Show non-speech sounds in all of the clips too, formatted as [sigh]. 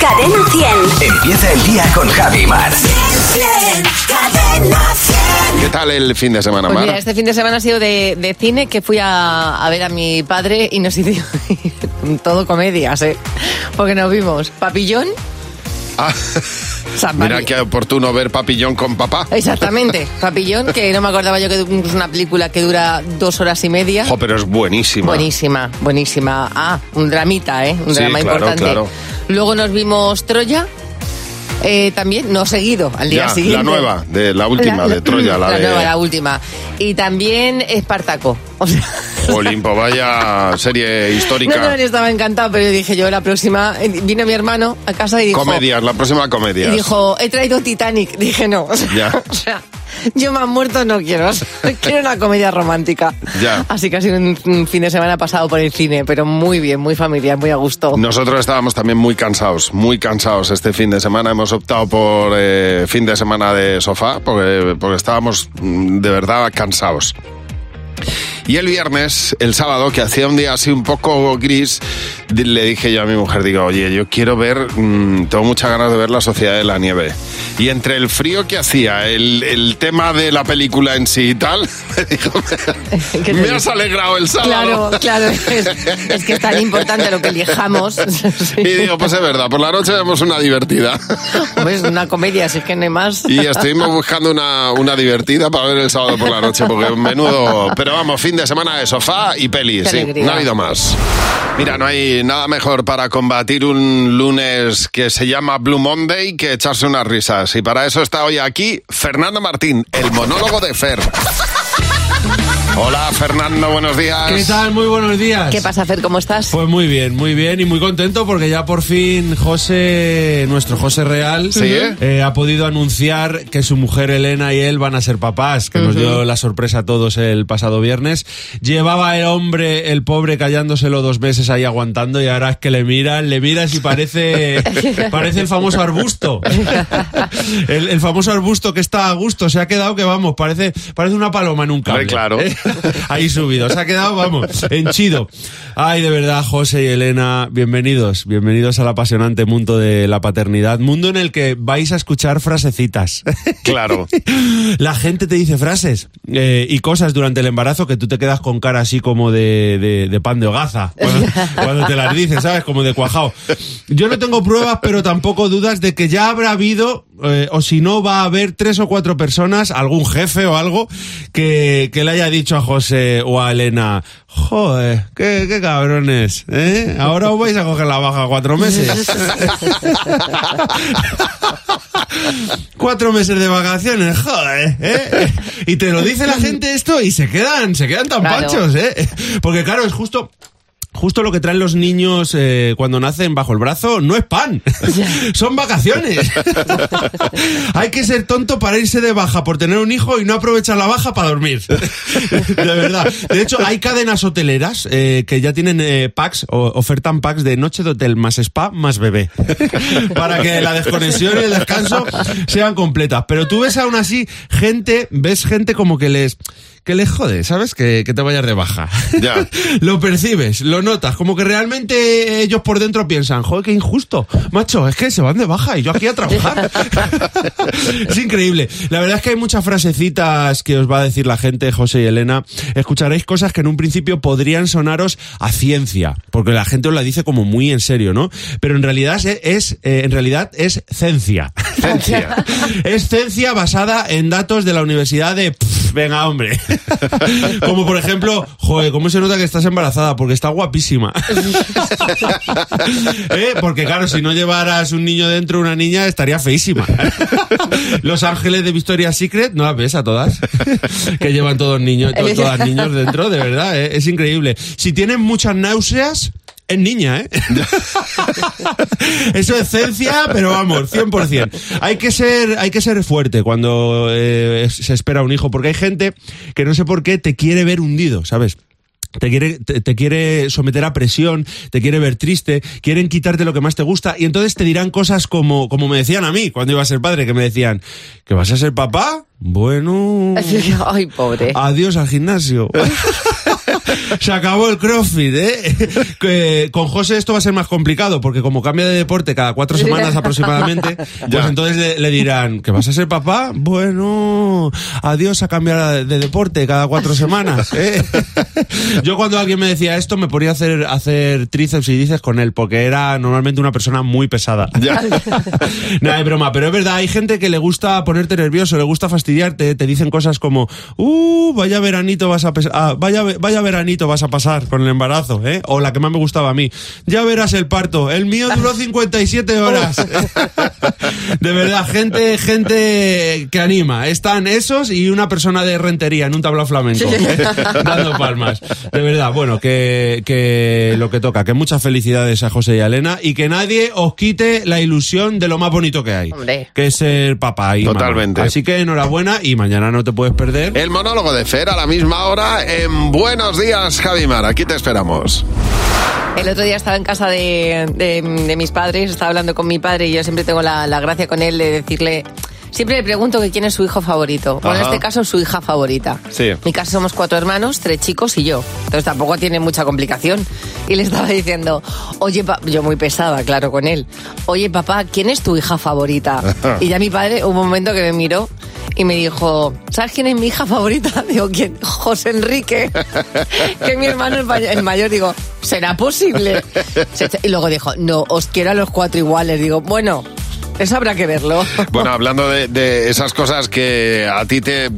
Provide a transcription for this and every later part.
Cadena 100. Empieza el día con Javi Mar. Cadena 100. ¿Qué tal el fin de semana, Pues Mar? mira, este fin de semana ha sido de, de cine que fui a, a ver a mi padre y nos [laughs] hizo todo comedias, ¿eh? Porque nos vimos Papillón, Ah, [laughs] San mira qué oportuno ver papillón con papá. Exactamente, [laughs] Papillón, que no me acordaba yo que es una película que dura dos horas y media. Jo, pero es buenísima. Buenísima, buenísima. Ah, un dramita, ¿eh? Un Sí, drama claro, importante. claro. Luego nos vimos Troya, eh, también, no seguido, al día Ya, siguiente. la nueva, de la última, La- de Troya, la, la de nueva, la última. Y también Espartaco. O sea, [laughs] Olimpo, vaya serie histórica. no, no, yo estaba encantado, pero dije yo la próxima. Vino mi hermano a casa y dijo. Comedias, la próxima comedia. Y dijo, he traído Titanic. Dije, no. O sea, Ya. [laughs] o sea, yo más muerto no quiero. [laughs] quiero una comedia romántica. Ya. Así que ha sido un, un fin de semana pasado por el cine, pero muy bien, muy familiar, muy a gusto. Nosotros estábamos también muy cansados, muy cansados este fin de semana. Hemos optado por eh, fin de semana de sofá porque, porque estábamos mm, de verdad cansados. Y el viernes, el sábado, que hacía un día así un poco gris, le dije yo a mi mujer, digo, oye, yo quiero ver, mm, tengo muchas ganas de ver La Sociedad de la Nieve. Y entre el frío que hacía, el, el tema de la película en sí y tal, [laughs] me dijo, [laughs] ¿Qué te me digo? has alegrado el sábado. Claro, claro, es, es que es tan importante lo que elijamos. [laughs] Y digo, pues es verdad, por la noche vemos una divertida. Pues una comedia, es que no hay más. Y estuvimos buscando una, una divertida para ver el sábado por la noche, porque menudo. Pero vamos, fin de semana de sofá y pelis, sí, no ha habido más. Mira, no hay nada mejor para combatir un lunes que se llama Blue Monday que echarse unas risas. Y para eso está hoy aquí Fernando Martín, el monólogo de Fer. Hola, Fernando, buenos días. ¿Qué tal? Muy buenos días. ¿Qué pasa, Fer? ¿Cómo estás? Pues muy bien, muy bien y muy contento porque ya por fin José, nuestro José Real, Sí, ¿eh? eh, ha podido anunciar que su mujer Elena y él van a ser papás, que nos dio la sorpresa a todos el pasado viernes. Llevaba el hombre, el pobre, callándoselo dos meses ahí aguantando y ahora es que le miran, le miras y parece, [laughs] parece el famoso arbusto. [laughs] El, el famoso arbusto que está a gusto, se ha quedado que vamos, parece, parece una paloma en un cable. Hombre, claro. ¿eh? Ahí subido. Se ha quedado, vamos, henchido. Ay, de verdad, José y Elena, bienvenidos. Bienvenidos al apasionante mundo de la paternidad. Mundo en el que vais a escuchar frasecitas. [laughs] Claro. [laughs] La gente te dice frases eh, y cosas durante el embarazo que tú te quedas con cara así como de, de- de pan de hogaza. Cuando, [laughs] cuando te las dices, ¿sabes? Como de cuajao. Yo no tengo pruebas, pero tampoco dudas de que ya habrá habido, eh, o si no, va a haber tres o cuatro personas, algún jefe o algo, que, que le haya dicho a José o a Elena, joder, qué, qué cabrones, ¿eh? Ahora os vais a coger la baja cuatro meses. [laughs] Cuatro meses de vacaciones, joder, ¿eh? Y te lo dice la gente esto y se quedan, se quedan tan Claro. panchos, ¿eh? Porque claro, es justo... Justo lo que traen los niños eh, cuando nacen bajo el brazo no es pan, [laughs] son vacaciones. [laughs] Hay que ser tonto para irse de baja por tener un hijo y no aprovechar la baja para dormir. [laughs] De verdad. De hecho, hay cadenas hoteleras eh, que ya tienen eh, packs o ofertan packs de noche de hotel más spa más bebé. Para que la desconexión y el descanso sean completas. Pero tú ves aún así gente, ves gente como que les que les jode, ¿sabes? Que, que te vayas de baja. Ya. [laughs] lo percibes, lo notas, como que realmente ellos por dentro piensan, joder, qué injusto, macho, es que se van de baja y yo aquí a trabajar. [laughs] es increíble. La verdad es que hay muchas frasecitas que os va a decir la gente, José y Elena. Escucharéis cosas que en un principio podrían sonaros a ciencia, porque la gente os la dice como muy en serio, ¿no? Pero en realidad es, es, eh, en realidad es ciencia. Ciencia. [laughs] Es ciencia basada en datos de la Universidad de... Pff, venga, hombre. [laughs] Como por ejemplo, joder, ¿cómo se nota que estás embarazada? Porque está guapísima. [laughs] ¿Eh? Porque claro, si no llevaras un niño dentro, una niña, estaría feísima. [laughs] Los ángeles de Victoria's Secret, no las ves a todas. Que llevan todos niños, to- todas niños dentro, de verdad, ¿eh? es increíble. Si tienen muchas náuseas, es niña, ¿eh? [laughs] Eso es ciencia, pero vamos, 100%. Hay que ser, hay que ser fuerte cuando eh, se espera un hijo, porque hay gente que no sé por qué te quiere ver hundido, ¿sabes? Te quiere, te, te quiere someter a presión, te quiere ver triste, quieren quitarte lo que más te gusta y entonces te dirán cosas como, como me decían a mí cuando iba a ser padre, que me decían, ¿que vas a ser papá? Bueno, [laughs] Ay, pobre. adiós al gimnasio. [laughs] [laughs] Se acabó el CrossFit, ¿eh? [laughs] Que con José esto va a ser más complicado, porque como cambia de deporte cada cuatro semanas aproximadamente, [laughs] pues entonces le, le dirán, ¿que vas a ser papá? Bueno, adiós a cambiar de deporte cada cuatro semanas, ¿eh? Yo cuando alguien me decía esto me ponía a hacer, a hacer tríceps y dices con él, porque era normalmente una persona muy pesada. No, es broma, pero es verdad, hay gente que le gusta ponerte nervioso, le gusta fastidiarte, te dicen cosas como, uh, vaya veranito vas a pes- ah, vaya, vaya veranito vas a pasar con el embarazo, ¿eh? O la que más me gustaba a mí, ya verás el parto, el mío duró 57 horas. [laughs] de verdad, gente, gente que anima, están esos y una persona de rentería en un tablao flamenco, ¿eh? dando palmas. De verdad, bueno, que, que lo que toca, que muchas felicidades a José y a Elena y que nadie os quite la ilusión de lo más bonito que hay, Hombre. que es ser papá y mamá. Totalmente. Así que enhorabuena y mañana no te puedes perder. El monólogo de Fer a la misma hora en Buenos Días, Javimar. Aquí te esperamos. El otro día estaba en casa de, de- de mis padres, estaba hablando con mi padre y yo siempre tengo la, la gracia con él de decirle... Siempre le pregunto que quién es su hijo favorito. Bueno, en este caso, su hija favorita. Sí. En mi casa somos cuatro hermanos, tres chicos y yo. Entonces tampoco tiene mucha complicación. Y le estaba diciendo, oye, pa-", yo muy pesada, claro, con él. Oye, papá, ¿quién es tu hija favorita? [laughs] y ya mi padre, un momento que me miró y me dijo, ¿sabes quién es mi hija favorita? [laughs] Digo, ¿quién? José Enrique, [laughs] que es mi hermano may- el mayor. Digo, ¿será posible? Y luego dijo, no, os quiero a los cuatro iguales. Digo, bueno, eso habrá que verlo. Bueno, hablando de esas cosas que a ti te,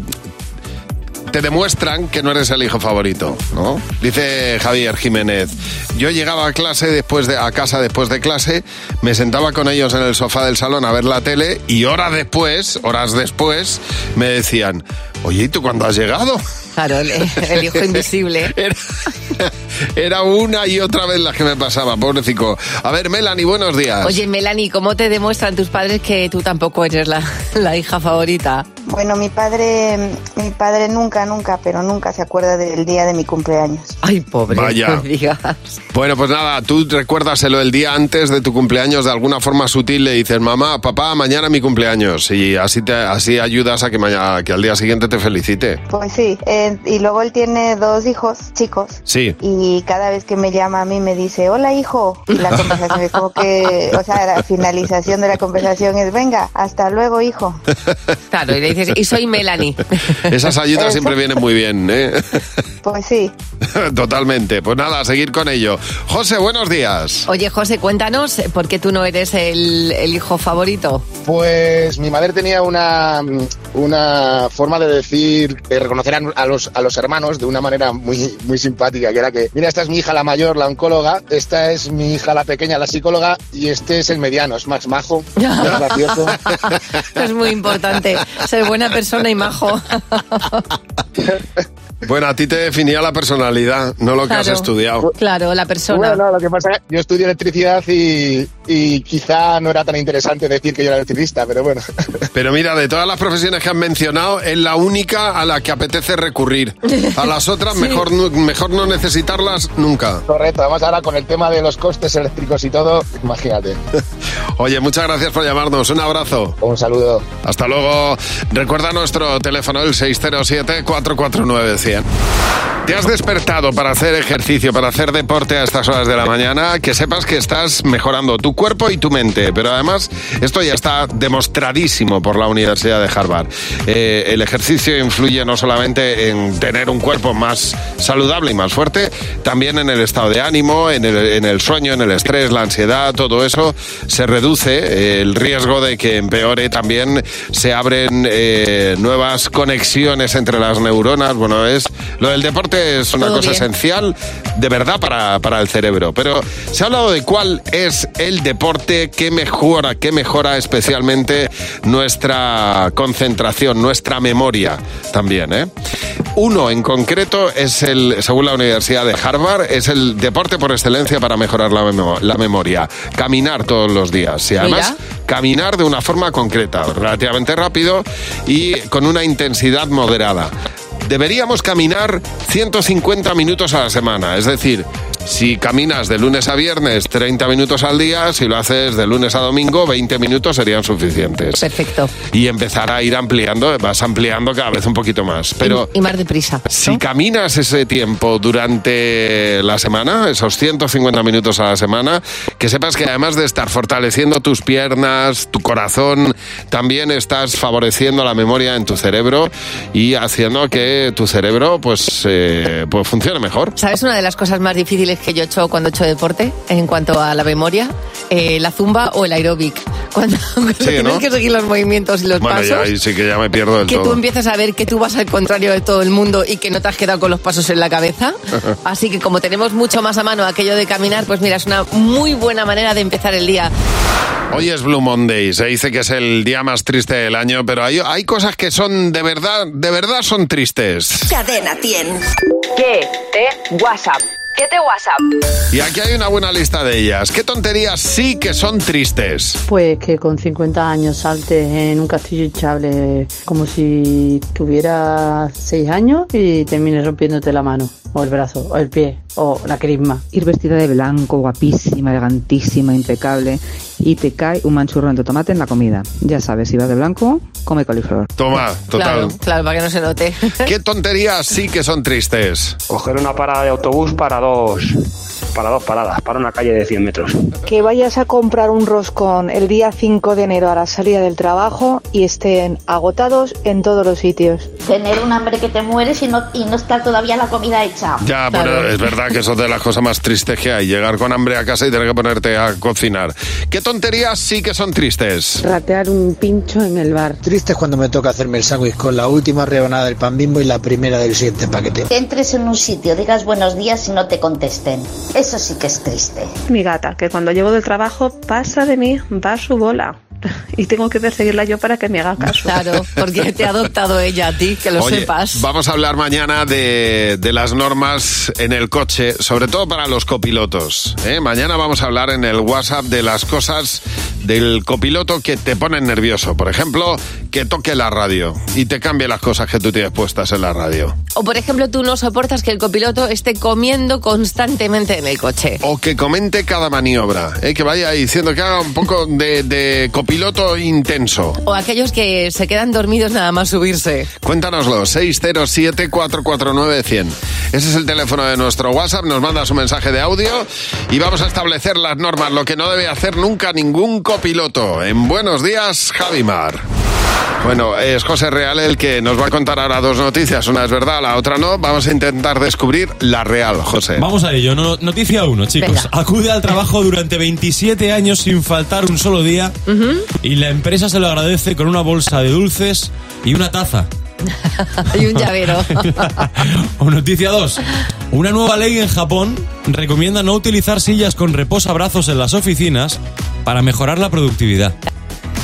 te demuestran que no eres el hijo favorito, ¿no? Dice Javier Jiménez, yo llegaba a clase después de, a casa después de clase, me sentaba con ellos en el sofá del salón a ver la tele y horas después, horas después, me decían, oye, ¿y tú cuándo has llegado? Claro, el, el hijo invisible. [laughs] Era, era una y otra vez la que me pasaba, pobrecito. A ver, Melanie, buenos días. Oye, Melanie, ¿cómo te demuestran tus padres que tú tampoco eres la, la hija favorita? Bueno, mi padre, mi padre nunca, nunca, pero nunca se acuerda del día de mi cumpleaños. Ay, pobre, Vaya. no digas. Bueno, pues nada, tú recuérdaselo el día antes de tu cumpleaños de alguna forma sutil, le dices, mamá, papá, mañana mi cumpleaños. Y así, te, así ayudas a que, mañana, que al día siguiente te felicite. Pues sí, eh, y luego él tiene dos hijos chicos. Sí. Y cada vez que me llama a mí me dice, hola hijo. Y la conversación es como que, o sea, la finalización de la conversación es, venga, hasta luego hijo. [laughs] Claro, y le dices, y soy Melanie. [laughs] Esas ayudas Eso. siempre vienen muy bien, ¿eh? [laughs] Pues sí. Totalmente. Pues nada, a seguir con ello. José, buenos días. Oye, José, cuéntanos, ¿por qué tú no eres el, el hijo favorito? Pues mi madre tenía una, una forma de decir, de reconocer a, los, a los hermanos de una manera muy, muy simpática, que era que, mira, esta es mi hija la mayor, la oncóloga, esta es mi hija la pequeña, la psicóloga, y este es el mediano, es más majo, [laughs] más gracioso. [laughs] Es muy importante ser buena persona y majo. [laughs] Bueno, a ti te definía la personalidad, no lo que has estudiado. Claro, la persona. Bueno, lo que pasa es que yo estudio electricidad y, y quizá no era tan interesante decir que yo era electricista, pero bueno. [laughs] Pero mira, de todas las profesiones que has mencionado, es la única a la que apetece recurrir. A las otras, [laughs] mejor, no- mejor no necesitarlas nunca. Correcto, además ahora con el tema de los costes eléctricos y todo, imagínate. [laughs] Oye, muchas gracias por llamarnos. Un abrazo. Un saludo. Hasta luego. Recuerda nuestro teléfono, el 607-449-100. ¿Te has despertado para hacer ejercicio, para hacer deporte a estas horas de la mañana? Que sepas que estás mejorando tu cuerpo y tu mente. Pero además, esto ya está demostradísimo por la Universidad de Harvard. Eh, el ejercicio influye no solamente en tener un cuerpo más saludable y más fuerte, también en el estado de ánimo, en el, en el sueño, en el estrés, la ansiedad, todo eso se reduce. El riesgo de que empeore también se abren eh, nuevas conexiones entre las neuronas. Bueno, es lo del deporte es una Todo cosa bien. esencial de verdad para, para el cerebro. Pero se ha hablado de cuál es el deporte que mejora, que mejora especialmente nuestra concentración, nuestra memoria también. ¿eh? Uno en concreto es el, según la Universidad de Harvard, es el deporte por excelencia para mejorar la, la memoria. Caminar todos los días. Y además, caminar de una forma concreta, relativamente rápido y con una intensidad moderada. Deberíamos caminar 150 minutos a la semana, es decir, Si caminas de lunes a viernes 30 minutos al día, si lo haces de lunes a domingo, 20 minutos serían suficientes. Perfecto. Y empezar a ir ampliando, vas ampliando cada vez un poquito más. Pero y, y más deprisa. ¿no? si caminas ese tiempo durante la semana, esos 150 minutos a la semana, que sepas que además de estar fortaleciendo tus piernas, tu corazón, también estás favoreciendo la memoria en tu cerebro y haciendo que tu cerebro pues, eh, pues funcione mejor. ¿Sabes una de las cosas más difíciles que yo he hecho cuando he hecho deporte en cuanto a la memoria? Eh, la zumba o el aeróbic. [laughs] Cuando, cuando tienes ¿no? que seguir los movimientos y los Bueno, pasos. ya ahí sí que ya me pierdo del que tú todo. empiezas a ver que tú vas al contrario de todo el mundo y que no te has quedado con los pasos en la cabeza. [laughs] Así que como tenemos mucho más a mano aquello de caminar, pues mira, es una muy buena manera de empezar el día. Hoy es Blue Monday, se dice que es el día más triste del año, pero hay, hay cosas que son de verdad, de verdad son tristes. Cadena 100. ¿Qué te WhatsApp? ¿Qué te WhatsApp? Y aquí hay una buena lista de ellas. ¿Qué tonterías sí que son tristes? Pues que con 50 años saltes en un castillo hinchable como si tuviera 6 años y termines rompiéndote la mano, o el brazo, o el pie, o la crisma. ir vestida de blanco, guapísima, elegantísima, impecable, y te cae un manchurrón de tomate en la comida. Ya sabes, si vas de blanco, come coliflor. Toma, total. Claro, claro, para que no se note. [laughs] ¿Qué tonterías sí que son tristes? Coger una parada de autobús para dos, para dos paradas, para una calle de 100 metros. Que vayas a comprar un roscón el día 5 de enero a la salida del trabajo y estén agotados en todos los sitios. Tener un hambre que te mueres y no, y no estar todavía la comida hecha. Ya, bueno, es verdad que eso es de las cosas más tristes que hay. Llegar con hambre a casa y tener que ponerte a cocinar. ¿Qué tonterías sí que son tristes? Ratear un pincho en el bar. Triste es cuando me toca hacerme el sándwich con la última rebanada del pan bimbo y la primera del siguiente paquete. Que entres en un sitio, digas buenos días y no te contesten. Eso sí que es triste. Mi gata, que cuando llego del trabajo pasa de mí, va a su bola. Y tengo que perseguirla yo para que me haga caso. Claro, porque te ha adoptado ella a ti, que lo Oye, sepas. Vamos a hablar mañana de, de las normas en el coche, sobre todo para los copilotos. ¿eh? Mañana vamos a hablar en el WhatsApp de las cosas del copiloto que te ponen nervioso. Por ejemplo, que toque la radio y te cambie las cosas que tú tienes puestas en la radio. O por ejemplo, tú no soportas que el copiloto esté comiendo constantemente en el coche. O que comente cada maniobra, ¿eh? que vaya diciendo que haga un poco de, de copiloto intenso. O aquellos que se quedan dormidos nada más subirse. Cuéntanoslo, 607-449-100. Ese es el teléfono de nuestro WhatsApp, nos mandas un mensaje de audio y vamos a establecer las normas, lo que no debe hacer nunca ningún copiloto. En Buenos Días, Javimar. Bueno, es José Real el que nos va a contar ahora dos noticias. Una es verdad, la otra no. Vamos a intentar descubrir la real, José. Vamos a ello. No- noticia 1, chicos. Venga. Acude al trabajo durante 27 años sin faltar un solo día y la empresa se lo agradece con una bolsa de dulces y una taza. [laughs] Hay un llavero. [laughs] o noticia 2. Una nueva ley en Japón recomienda no utilizar sillas con reposabrazos en las oficinas para mejorar la productividad.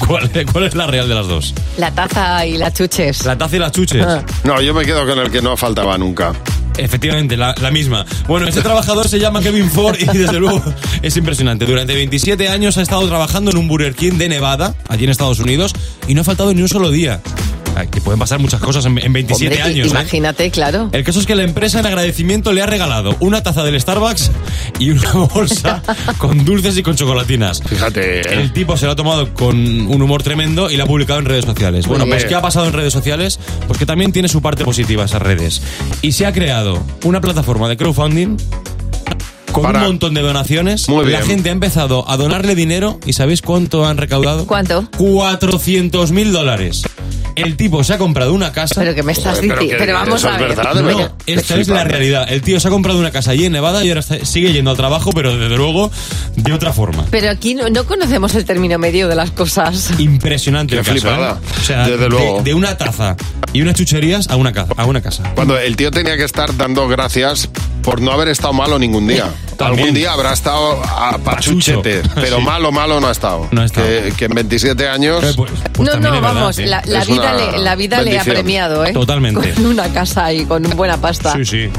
¿Cuál, cuál es la real de las dos? La taza y las chuches. La taza y las chuches. Ah. No, yo me quedo con el que no faltaba nunca. Efectivamente, la, la misma. Bueno, este trabajador se llama Kevin Ford y desde luego [laughs] es impresionante. Durante 27 años ha estado trabajando en un Burger King de Nevada, allí en Estados Unidos, y no ha faltado ni un solo día. Ah, Que pueden pasar muchas cosas en, en 27 Hombre, años. ¿eh? Imagínate, claro. El caso es que la empresa en agradecimiento le ha regalado una taza del Starbucks y una [laughs] bolsa con dulces y con chocolatinas. Fíjate. ¿eh? El tipo se lo ha tomado con un humor tremendo y la ha publicado en redes sociales. Bueno, pues. ¿qué ha pasado en redes sociales? Pues que también tiene su parte positiva esas redes. Y se ha creado una plataforma de crowdfunding con Para- un montón de donaciones. Muy La bien. gente ha empezado a donarle dinero y ¿sabéis cuánto han recaudado? ¿Cuánto? 400 mil dólares. El tipo se ha comprado una casa. Pero que me estás pero diciendo. Pero vamos a ver. verdad, No, esta es la realidad. El tío se ha comprado una casa allí en Nevada y ahora está- sigue yendo al trabajo, pero desde luego de otra forma. Pero aquí no, no conocemos el término medio de las cosas. Impresionante Qué el caso, flipada. ¿eh? O sea, Desde de, luego. de una taza y unas chucherías a una, ca- a una casa. Cuando el tío tenía que estar dando gracias por no haber estado malo ningún día. [laughs] También. Algún día habrá estado a pachuchete, Pachucho. pero [laughs] Sí. malo, malo no ha estado. No ha estado. Que, que en 27 años... Eh, pues- pues no, también no, verdad, vamos, sí. la, la Es vida, le, la vida le ha premiado, ¿eh? Totalmente. Con una casa y con buena pasta. Sí, sí.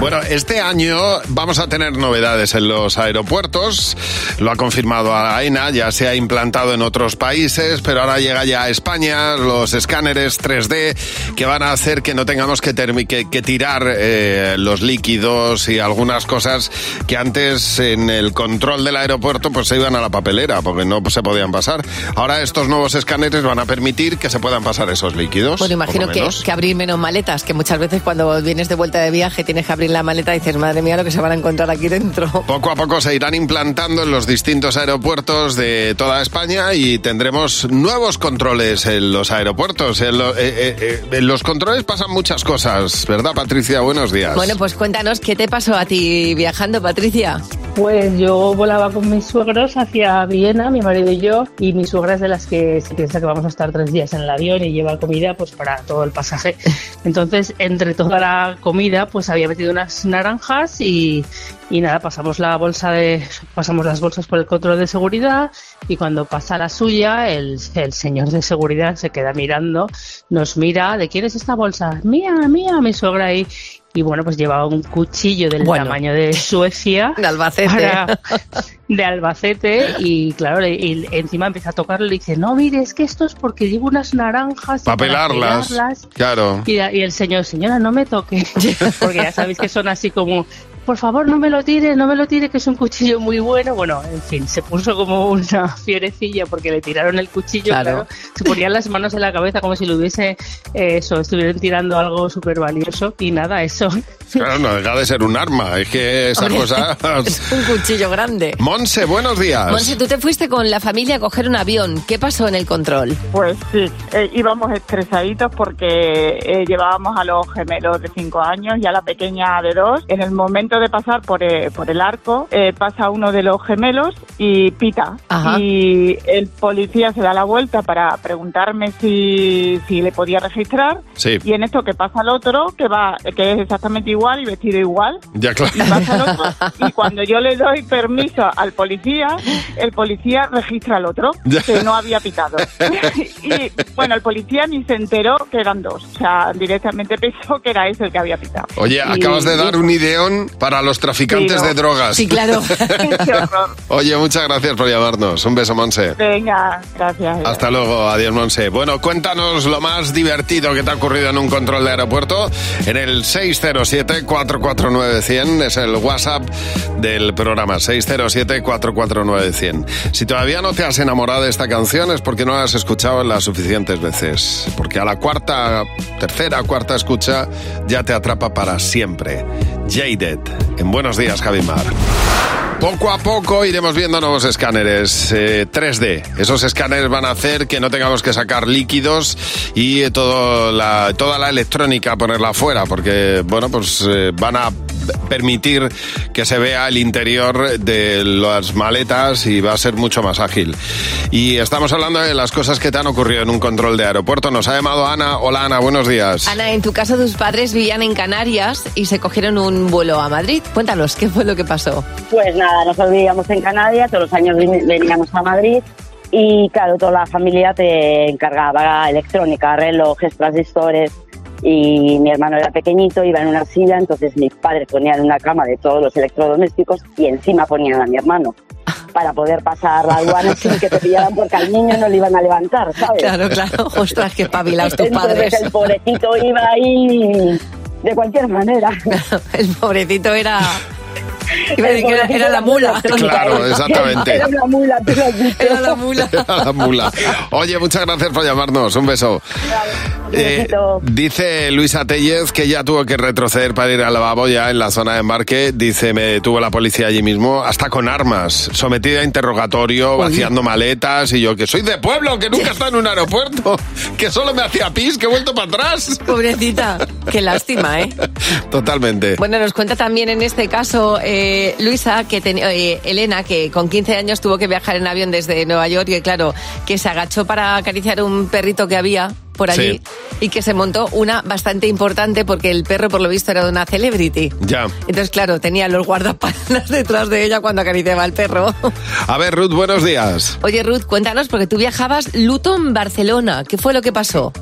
Bueno, este año vamos a tener novedades en los aeropuertos. Lo ha confirmado AENA, ya se ha implantado en otros países, pero ahora llega ya a España los escáneres 3D que van a hacer que no tengamos que, que- que tirar eh, los líquidos y algunas cosas que antes en el control del aeropuerto pues se iban a la papelera porque no se podían pasar. Ahora estos nuevos escáneres van a permitir que se puedan pasar esos líquidos. Bueno, imagino que, que abrir menos maletas, que muchas veces cuando vienes de vuelta de viaje tienes que abrir la maleta y dices, madre mía, lo que se van a encontrar aquí dentro. Poco a poco se irán implantando en los distintos aeropuertos de toda España y tendremos nuevos controles en los aeropuertos. En, lo- eh, eh, eh, en los controles pasan muchas cosas, ¿verdad, Patricia? Buenos días. Bueno, pues cuéntanos, ¿qué te pasó a ti viajando, Patricia? Pues yo volaba con mis suegros hacia Viena, mi marido y yo, y mi suegra es de las que se piensa que vamos a estar tres días en el avión y lleva comida pues para todo el pasaje. Entonces, entre toda la comida, pues había metido unas naranjas y, y nada, pasamos la bolsa de, pasamos las bolsas por el control de seguridad y cuando pasa la suya, el, el señor de seguridad se queda mirando, nos mira, ¿de quién es esta bolsa? Mía, mía, mi suegra ahí. Y bueno, pues llevaba un cuchillo del Bueno. tamaño de Suecia. De Albacete. para- de Albacete y claro, y encima empieza a tocarlo y le dice, no, mire, es que esto es porque llevo unas naranjas. Para para pelarlas. pelarlas". Claro. Y, y el señor, señora, no me toque. [laughs] Porque ya sabéis que son así como, por favor, no me lo tire, no me lo tire, que es un cuchillo muy bueno. Bueno, en fin, se puso como una [laughs] fierecilla porque le tiraron el cuchillo. Claro. Claro. Se ponían las manos en la cabeza como si le hubiese eh, eso, estuvieran tirando algo súper valioso. Y nada, eso. Claro, no deja de ser un arma. Es que esas Hombre, cosas... [laughs] Es un cuchillo grande. Monse, buenos días. Monse, tú te fuiste con la familia a coger un avión. ¿Qué pasó en el control? Pues sí, eh, íbamos estresaditos porque eh, llevábamos a los gemelos de 5 años y a la pequeña de 2. En el momento de pasar por, eh, por el arco, eh, pasa uno de los gemelos y pita. Ajá. Y el policía se da la vuelta para preguntarme si, si le podía registrar. Sí. Y en esto que pasa el otro, que va que es exactamente igual y vestido igual. Ya, claro. Y pasa el otro, y cuando yo le doy permiso al policía, el policía registra al otro, [laughs] Ya. que no había pitado. [laughs] y bueno, el policía ni se enteró que eran dos. O sea, directamente [laughs] pensó que era ese el que había pitado. Oye, Y- acabas de dar un ideón para los traficantes Sí, ¿no? de drogas. Sí, claro. [laughs] Oye, muchas gracias por llamarnos. Un beso, Monse. Venga, gracias. Hasta luego, adiós Monse. Bueno, cuéntanos lo más divertido que te ha ocurrido en un control de aeropuerto en el 607-449-100, es el WhatsApp del programa 607-449-100. Si todavía no te has enamorado de esta canción es porque no la has escuchado las suficientes veces, porque a la cuarta, tercera, cuarta escucha ya te atrapa para siempre. Jaded, en Buenos Días, Javimar. Poco a poco iremos viendo nuevos escáneres eh, 3D. Esos escáneres van a hacer que no tengamos que sacar líquidos y eh, todo la, toda la electrónica ponerla fuera, porque bueno, pues eh, van a permitir que se vea el interior de las maletas y va a ser mucho más ágil. Y estamos hablando de las cosas que te han ocurrido en un control de aeropuerto. Nos ha llamado Ana. Hola Ana, buenos días. Ana, en tu caso tus padres vivían en Canarias y se cogieron un vuelo a Madrid. Cuéntanos, ¿qué fue lo que pasó? Pues nada, nosotros vivíamos en Canarias, todos los años veníamos a Madrid y claro, toda la familia te encargaba electrónica, relojes, transistores y mi hermano era pequeñito, iba en una silla, entonces mis padres ponían una cama de todos los electrodomésticos y encima ponían a mi hermano para poder pasar la aduana sin que te pillaran porque al niño no le iban a levantar, ¿sabes? Claro, claro. Ostras, qué pabilados tus Entonces padres. el pobrecito iba ahí de cualquier manera. [laughs] El pobrecito era... Iba a decir que era, era la mula. Claro, exactamente. Era la mula, lo. Era la mula. [laughs] Era la mula. Oye, muchas gracias por llamarnos. Un beso. Eh, dice Luisa Tellez que ya tuvo que retroceder para ir al lavabo ya en la zona de embarque. Dice, me detuvo la policía allí mismo, hasta con armas, sometida a interrogatorio, vaciando maletas. Y yo, que soy de pueblo, que nunca [laughs] está en un aeropuerto, que solo me hacía pis, que he vuelto para atrás. [laughs] Pobrecita. Qué lástima, ¿eh? Totalmente. Bueno, nos cuenta también en este caso eh, Luisa, que ten- eh, Elena, que con 15 años tuvo que viajar en avión desde Nueva York y claro, que se agachó para acariciar un perrito que había por allí Sí. y que se montó una bastante importante porque el perro por lo visto era de una celebrity. Ya. Entonces, claro, tenía los guardaespaldas [laughs] detrás de ella cuando acariciaba al perro. A ver, Ruth, buenos días. Oye, Ruth, cuéntanos, porque tú viajabas Luton, Barcelona. ¿Qué fue lo que pasó?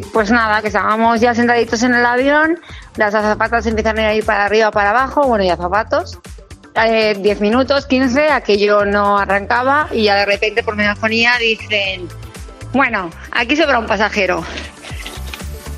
Pues nada, que estábamos ya sentaditos en el avión, las azafatas empiezan a ir para arriba, para abajo, bueno, y azafatos. Eh, 10 minutos, 15, aquello no arrancaba y ya de repente por megafonía dicen, bueno, aquí sobra un pasajero.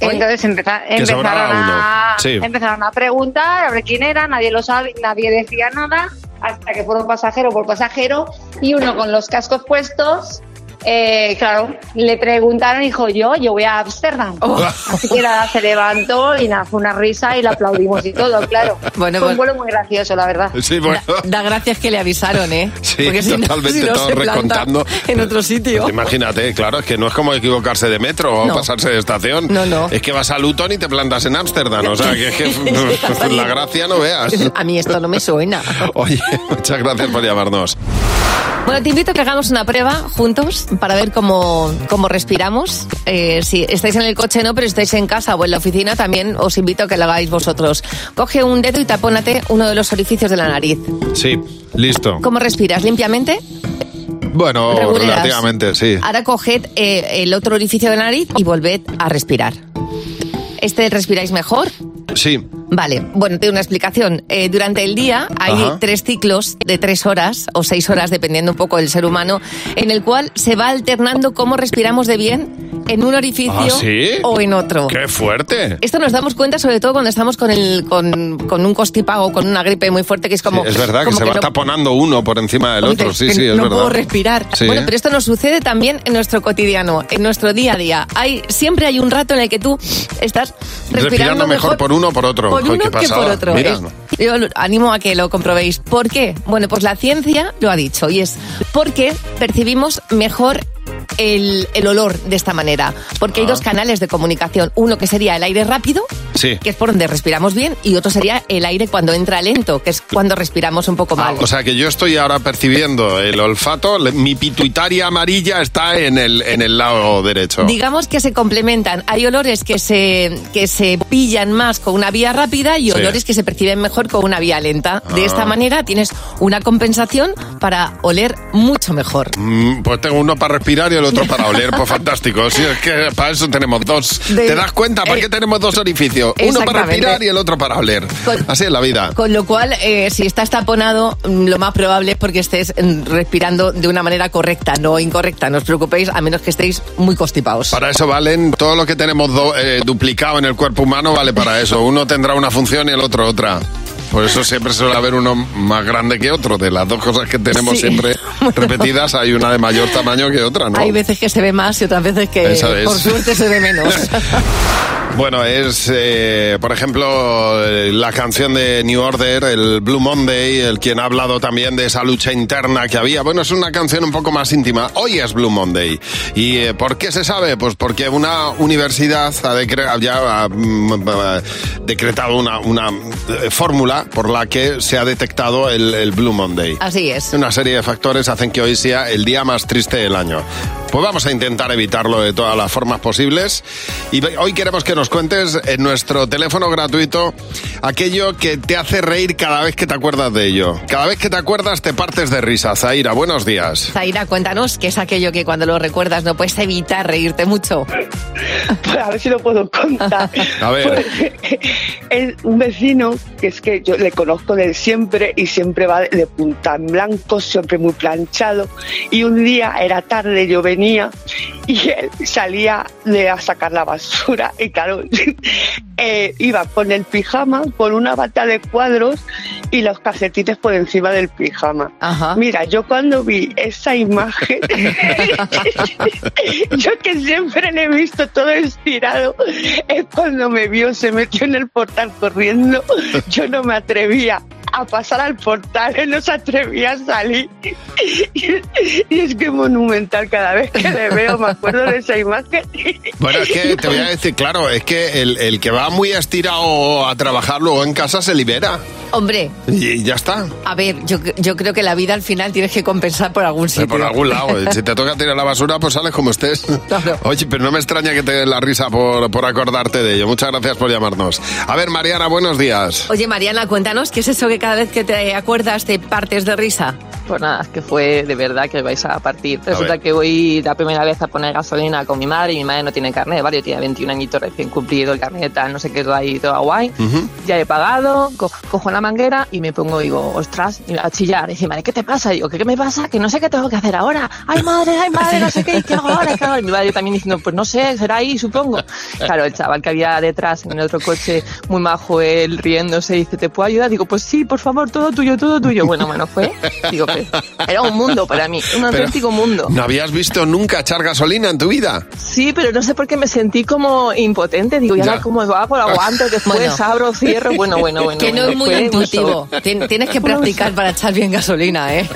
Entonces empeza- empezaron, a, sí. empezaron a preguntar a ver quién era, nadie lo sabe, nadie decía nada, hasta que fueron pasajero por pasajero y uno con los cascos puestos, eh, claro, le preguntaron y dijo yo, yo voy a Ámsterdam. Oh. Así que nada, se levantó y nada, fue una risa y le aplaudimos y todo, claro. [laughs] Bueno, fue un vuelo muy gracioso, la verdad. Sí, bueno. Da gracias que le avisaron, ¿eh? Sí, Porque si no- totalmente, si no, todo recontando. En otro sitio. Pues imagínate, claro, es que no es como equivocarse de metro o No. pasarse de estación. No, no. Es que vas a Luton y te plantas en Ámsterdam. O sea, que es que [laughs] [laughs] la gracia no veas. A mí esto no me suena. Oye, muchas gracias por llamarnos. Bueno, te invito a que hagamos una prueba juntos para ver cómo, cómo respiramos. Eh, si estáis en el coche, no, pero estáis en casa o en la oficina, también os invito a que lo hagáis vosotros. Coge un dedo y tapónate uno de los orificios de la nariz. Sí, listo. ¿Cómo respiras? ¿Limpiamente? Bueno, Reguleras. relativamente, sí. Ahora coged eh, el otro orificio de la nariz y volved a respirar. ¿Este respiráis mejor? Sí. Vale, bueno, tengo una explicación. Eh, durante el día hay Ajá. tres ciclos de tres horas o seis horas, dependiendo un poco del ser humano, en el cual se va alternando cómo respiramos de bien en un orificio ¿Ah, sí? o en otro. ¡Qué fuerte! Esto nos damos cuenta sobre todo cuando estamos con, el, con, con un constipago o con una gripe muy fuerte, que es como... Sí, es verdad que como se va no- taponando uno por encima del otro. Sí, que sí, es no verdad. puedo respirar. Sí. Bueno, pero esto nos sucede también en nuestro cotidiano, en nuestro día a día. Hay siempre hay un rato en el que tú estás respirando, Respirando mejor por uno o por otro. por uno que por otro. Mira. Es- yo animo a que lo comprobéis. ¿Por qué? Bueno, pues la ciencia lo ha dicho y es porque percibimos mejor el, el olor de esta manera. Porque hay Ah. dos canales de comunicación. Uno que sería el aire rápido, Sí. que es por donde respiramos bien, y otro sería el aire cuando entra lento, que es cuando respiramos un poco mal. Ah, o sea que yo estoy ahora percibiendo el olfato, mi pituitaria amarilla está en el, en el lado derecho. Digamos que se complementan. Hay olores que se, que se pillan más con una vía rápida y Sí. olores que se perciben mejor con una vía lenta. De Ah. esta manera tienes una compensación para oler mucho mejor. Mm, Pues tengo uno para respirar y el otro [laughs] para oler, pues fantástico. Sí, es que para eso tenemos dos. De- ¿Te das cuenta? ¿Para eh, qué tenemos dos orificios? Uno para respirar y el otro para oler. Con- Así es la vida. Con lo cual, eh, si estás taponado, mm, lo más probable es porque estés mm, respirando de una manera correcta, no incorrecta. No os preocupéis, a menos que estéis muy constipados. Para eso valen todo lo que tenemos do- eh, duplicado en el cuerpo humano, vale para eso. Uno tendrá una función y el otro otra. Por eso siempre suele haber uno más grande que otro. De las dos cosas que tenemos Sí. siempre [laughs] repetidas, hay una de mayor tamaño que otra, ¿no? Hay veces que se ve más y otras veces que, es. por suerte, se ve menos. [laughs] Bueno, es, eh, por ejemplo, eh, la canción de New Order, el Blue Monday, el quien ha hablado también de esa lucha interna que había. Bueno, es una canción un poco más íntima. Hoy es Blue Monday. ¿Y eh, por qué se sabe? Pues porque una universidad ha, ya ha, mm, ha decretado una, una eh, por la que se ha detectado el, el Blue Monday. Así es. Una serie de factores hacen que hoy sea el día más triste del año. Pues vamos a intentar evitarlo de todas las formas posibles. Y hoy queremos que nos cuentes en nuestro teléfono gratuito aquello que te hace reír cada vez que te acuerdas de ello. Cada vez que te acuerdas te partes de risa. Zaira, buenos días. Zaira, cuéntanos qué es aquello que cuando lo recuerdas no puedes evitar reírte mucho. Pues [laughs] a ver si lo puedo contar. A ver. Pues, [laughs] es un vecino que es que yo le conozco de siempre y siempre va de punta en blanco, siempre muy planchado. Y un día era tarde, yo venía y él salía de a sacar la basura y claro, [laughs] eh, iba con el pijama, con una bata de cuadros y los calcetines por encima del pijama. Mira, yo cuando vi esa imagen, [laughs] yo que siempre le he visto todo estirado, es cuando me vio, se metió en el portal corriendo, yo no me atrevía a pasar al portal, él no se atrevía a salir. Y, es que monumental, cada vez que le veo me acuerdo de esa imagen. Bueno, es que te voy a decir, claro, es que el, el que va muy estirado a trabajar luego en casa se libera. Hombre, Y ya está. a ver, yo, yo creo que la vida al final tienes que compensar por algún sitio. Por algún lado. Si te toca tirar la basura, pues sales como estés. Oye, pero no me extraña que te dé la risa por, por acordarte de ello. Muchas gracias por llamarnos. A ver, Mariana, buenos días. Oye, Mariana, cuéntanos, ¿qué es eso que cada vez que te acuerdas te partes de risa? Pues nada, es que fue de verdad que vais a partir. Resulta que voy la primera vez a poner gasolina con mi madre y mi madre no tiene carnet, ¿vale? Yo tenía 21 añitos recién cumplido, el carnet tal, no sé qué, todo ahí, todo guay. Ya he pagado, co- cojo la manguera y me pongo, digo, ostras, a chillar. Y dice, madre, ¿qué te pasa? Y digo, ¿qué, qué me pasa? Que no sé qué tengo que hacer ahora. Ay, madre, ay, madre, no sé qué, ¿qué hago ahora? ¿Qué hago? Y mi madre también diciendo, pues no sé, será ahí, supongo. Claro, el chaval que había detrás en el otro coche, muy majo, él riéndose, dice, ¿te puedo ayudar? Digo, pues sí, por favor, todo tuyo, todo tuyo. Bueno, bueno, fue, digo, [laughs] era un mundo para mí, un Pero- auténtico mundo. ¿No habías visto nunca echar gasolina en tu vida? Sí, pero no sé por qué me sentí como impotente. Digo, ya, Ya. cómo hago, lo aguanto, [laughs] después Bueno. abro, cierro. Bueno, bueno, [laughs] bueno. que no bueno, es muy intuitivo. Tien- Tienes que practicar para echar bien gasolina, ¿eh?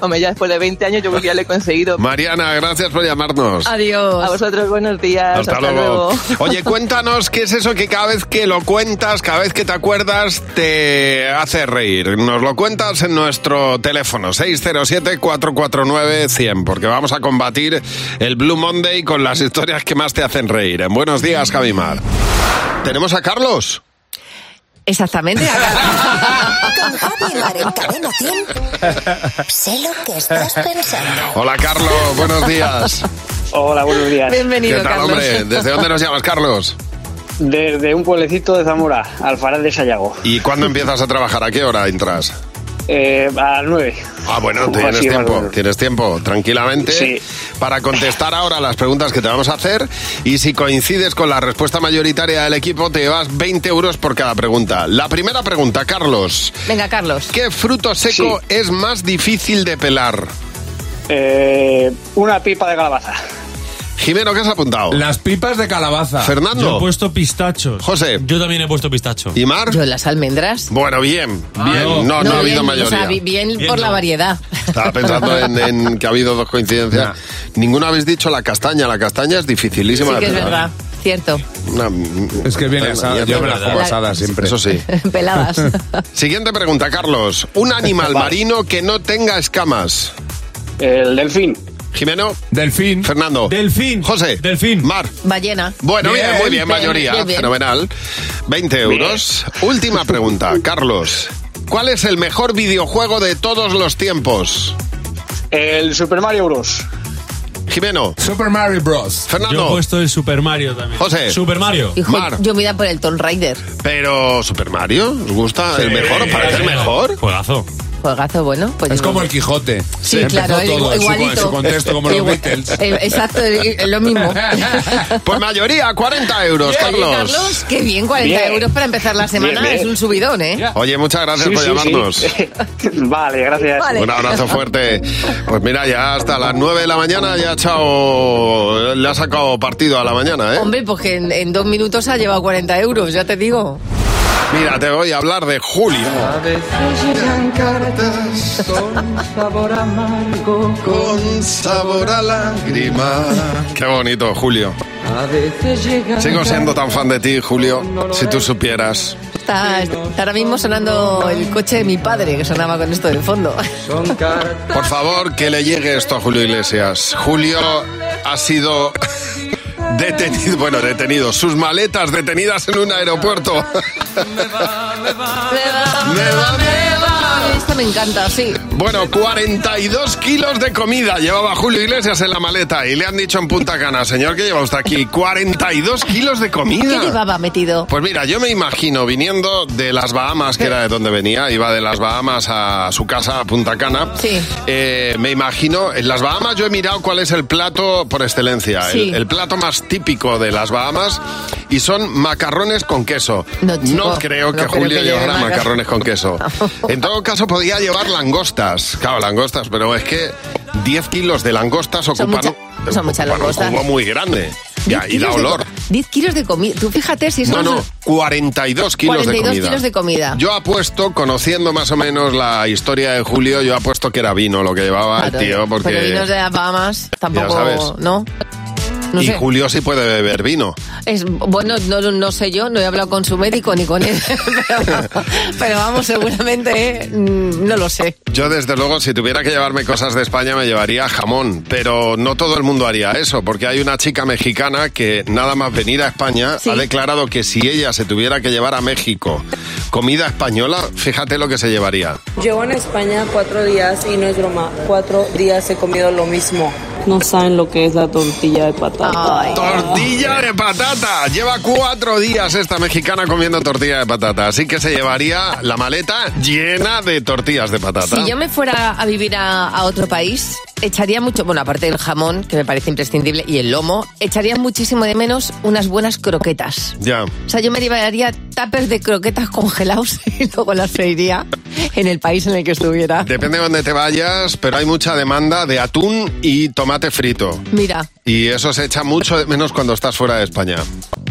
Hombre, ya después de 20 años yo creo que ya lo he conseguido. Mariana, gracias por llamarnos. Adiós. A vosotros, buenos días. Hasta, Hasta, luego. luego. Oye, cuéntanos qué es eso que cada vez que lo cuentas, cada vez que te acuerdas, te hace reír. Nos lo cuentas en nuestro teléfono 607-449-100, porque vamos a combatir el Blue Monday con las historias que más te hacen reír. En Buenos días, Javimar. Tenemos a Carlos. Exactamente. [laughs] Con Javi Mar en Cadena 100. Sé lo que estás pensando. Hola, Carlos. Buenos días. Hola, buenos días. ¿Qué tal, hombre? ¿Desde dónde nos llamas, Carlos? Desde un pueblecito de Zamora, Alfaraz de Sayago. ¿Y cuándo empiezas a trabajar? ¿A qué hora entras? Eh, a las nueve. Ah, bueno, Uf, tienes así tiempo, tienes tiempo, tranquilamente, Sí. para contestar ahora las preguntas que te vamos a hacer y si coincides con la respuesta mayoritaria del equipo te llevas 20 euros por cada pregunta. La primera pregunta, Carlos, Venga, Carlos. ¿qué fruto seco es más difícil de pelar? Eh, una pipa de calabaza. Jimeno, ¿qué has apuntado? Las pipas de calabaza. Fernando. Yo he puesto pistachos. José. Yo también he puesto pistacho. ¿Y Mar? Yo las almendras. Bueno, bien, bien, no, no, ha bien, habido mayoría. O sea, bi- bien, por la variedad. Estaba pensando en, en que ha habido dos coincidencias. Ninguno habéis dicho la castaña. La castaña es dificilísima Sí que es verdad. Cierto. Es que viene asada. Yo me la como siempre. Eso sí. [laughs] Peladas. [laughs] Siguiente pregunta, Carlos. Un animal marino que no tenga escamas. El delfín. Jimeno. Delfín. Fernando. Delfín. José. Delfín. Mar. Ballena. Bueno, bien, Bien, muy bien, mayoría. bien, bien. Fenomenal. 20 euros. Última pregunta, [laughs] Carlos. ¿Cuál es el mejor videojuego de todos los tiempos? El Super Mario Bros. Jimeno. Super Mario Bros. Fernando. Yo he puesto el Super Mario también. José. Super Mario. Hijo, Mar. yo me voy a por el Tomb Raider. Pero, ¿Super Mario? ¿Os gusta? ¿El mejor? ¿Os parece el mejor? Juegazo. Juegazo, bueno. Pues Es como el Quijote. Sí, claro, todo en su- igualito. en su contexto, como los Beatles. eh, Exacto, lo mismo. [laughs] Pues mayoría, 40 euros, Oye, Carlos. Carlos, qué bien, 40 Bien. euros para empezar la semana Bien, bien. es un subidón, ¿eh? Oye, muchas gracias Sí, por sí, llamarnos. sí. [laughs] vale, gracias. Vale. Un abrazo fuerte. Pues mira, ya hasta las 9 de la mañana ya ha echado, le ha sacado partido a la mañana, ¿eh? Hombre, pues que en, en dos minutos ha llevado 40 euros, ya te digo. Mira, te voy a hablar de Julio. Con sabor a lágrima. Qué bonito, Julio. Sigo siendo tan fan de ti, Julio, si tú supieras. Está, está ahora mismo sonando el coche de mi padre, que sonaba con esto de fondo. Por favor, que le llegue esto a Julio Iglesias. Julio ha sido detenido, bueno, detenido, sus maletas detenidas en un aeropuerto. Me va, me va. [laughs] Esta me encanta, sí. Bueno, 42 kilos de comida llevaba Julio Iglesias en la maleta y le han dicho en Punta Cana, señor, ¿qué lleva usted aquí? 42 kilos de comida. ¿Qué llevaba metido? Pues mira, yo me imagino viniendo de las Bahamas, que era de donde venía, iba de las Bahamas a su casa, a Punta Cana. Sí. Eh, me imagino, en las Bahamas yo he mirado cuál es el plato por excelencia, Sí. el, el plato más típico de las Bahamas, y son macarrones con queso. No, chico, creo no que creo Julio que llevara macar- macarrones con queso. [laughs] En todo caso, podía llevar langostas. Claro, langostas, pero es que 10 kilos de langostas ocupan, mucha- son muchas ocupan langostas. un cubo muy grande. Ya, y da olor. co- 10 kilos de comida. Tú fíjate si No, son no, 42 kilos 42 de comida. kilos de comida. Yo apuesto, conociendo más o menos la historia de Julio, yo apuesto que era vino lo que llevaba Claro, el tío, porque... Pero vinos de las Bahamas tampoco. ¿no? No y sé. Julio sí puede beber vino. Es, bueno, no, no sé yo, no he hablado con su médico ni con él, [laughs] pero, pero vamos, seguramente, eh, mm, no lo sé. Yo, desde luego, si tuviera que llevarme cosas de España, me llevaría jamón. Pero no todo el mundo haría eso, porque hay una chica mexicana que, nada más venir a España, ha declarado que si ella se tuviera que llevar a México comida española, fíjate lo que se llevaría. Llevo en España cuatro días y no es broma, cuatro días he comido lo mismo. No saben lo que es la tortilla de patata. Tortilla de patata. Lleva cuatro días esta mexicana comiendo tortilla de patata. Así que se llevaría la maleta llena de tortillas de patata. Si yo me fuera a vivir a, a otro país, echaría mucho, bueno, aparte del jamón, que me parece imprescindible, y el lomo, echaría muchísimo de menos unas buenas croquetas. Ya. O sea, yo me llevaría tuppers de croquetas congelados [laughs] y luego las freiría en el país en el que estuviera. Depende de dónde te vayas, pero hay mucha demanda de atún y tomate frito. Mira, Y eso se echa mucho de menos cuando estás fuera de España.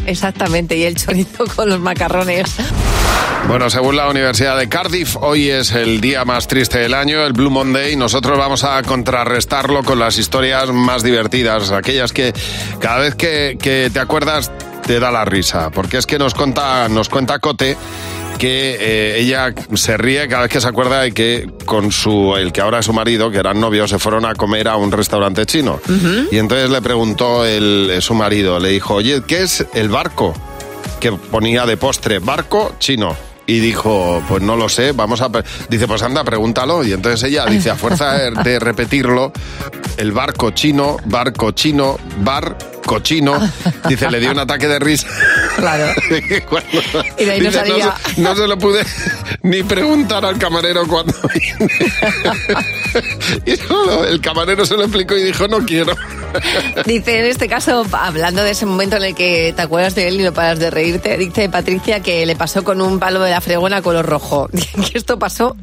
exactamente, y el chorizo con los macarrones. Bueno, según la Universidad de Cardiff, hoy es el día más triste del año, el Blue Monday. Nosotros vamos a contrarrestarlo con las historias más divertidas, aquellas que cada vez que, que te acuerdas te da la risa. Porque es que nos cuenta, nos cuenta Cote que eh, ella se ríe cada vez que se acuerda de que con su el que ahora es su marido, que eran novios, se fueron a comer a un restaurante chino. Y entonces le preguntó el, eh, su marido, le dijo, oye, ¿qué es el barco? Que ponía de postre, barco chino. Y dijo, pues no lo sé, vamos a... pre-". Dice, pues anda, pregúntalo. Y entonces ella dice, a fuerza de, de repetirlo, el barco chino, barco chino, bar cochino. Dice, le dio un ataque de risa. Claro. [laughs] Y de ahí no salía. no se lo pude ni preguntar al camarero cuando vine. [laughs] y solo el camarero se lo explicó y dijo, no quiero. [laughs] Dice, en este caso, hablando de ese momento en el que te acuerdas de él y no paras de reírte, dice Patricia que le pasó con un palo de la fregona color rojo. [laughs] que esto pasó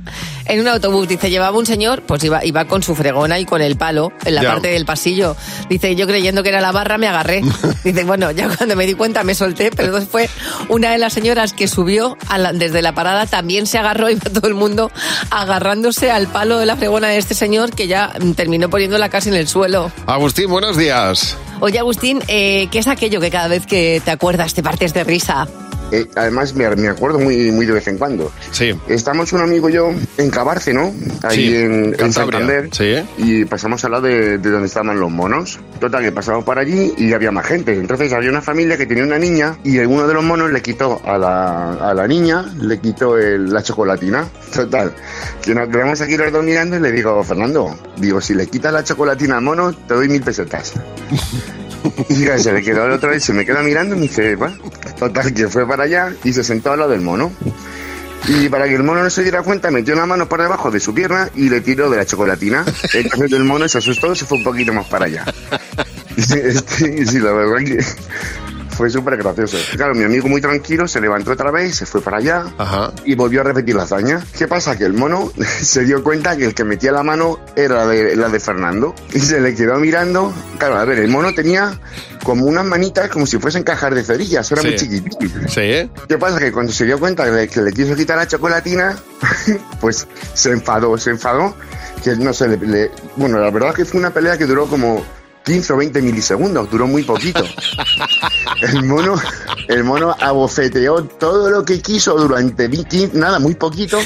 en un autobús. Dice, llevaba un señor, pues iba, iba con su fregona y con el palo en la Ya. parte del pasillo. Dice, yo creyendo que era la barra me agarré. [laughs] Dice, bueno, ya cuando me di cuenta me solté, pero entonces fue una de las señoras que subió a la- desde la parada, también se agarró y va todo el mundo agarrándose al palo de la fregona de este señor que ya terminó poniéndola casi en el suelo. Agustín, buenos días. Oye, Agustín, eh, ¿qué es aquello que cada vez que te acuerdas te partes de risa? Eh, además, me, me acuerdo muy, muy de vez en cuando. Sí. Estamos un amigo y yo en Cabarce, ¿no? Ahí Sí, en, en. Santander. Sí. Y pasamos al lado de, de donde estaban los monos. Total, que pasamos por allí y había más gente. Entonces había una familia que tenía una niña y uno de los monos le quitó a la, a la niña, le quitó el- la chocolatina. Total, que nos quedamos aquí los dos mirando y le digo, Fernando, digo, si le quitas la chocolatina al mono, te doy mil pesetas. [laughs] [laughs] Y se le quedó el otro y se me queda mirando y me dice, bueno, total, que fue para allá y se sentó al lado del mono. Y para que el mono no se diera cuenta, metió la mano por debajo de su pierna y le tiró de la chocolatina. Entonces el mono se asustó y se fue un poquito más para allá. [laughs] Sí, sí, la verdad que fue súper gracioso. Claro, mi amigo muy tranquilo se levantó otra vez, se fue para allá y volvió a repetir la hazaña. ¿Qué pasa? Que el mono [laughs] se dio cuenta que el que metía la mano era de, la de Fernando y se le quedó mirando. Claro, a ver, el mono tenía como unas manitas como si fuesen cajas de cerillas, era Sí. muy chiquitito. Sí. ¿Qué pasa? Que cuando se dio cuenta le, que le quiso quitar la chocolatina, [laughs] pues se enfadó, se enfadó, que no sé, le- le- bueno, la verdad es que fue una pelea que duró como 15 o 20 milisegundos, duró muy poquito. [laughs] El mono, el mono abofeteó todo lo que quiso durante 20, nada, muy poquito.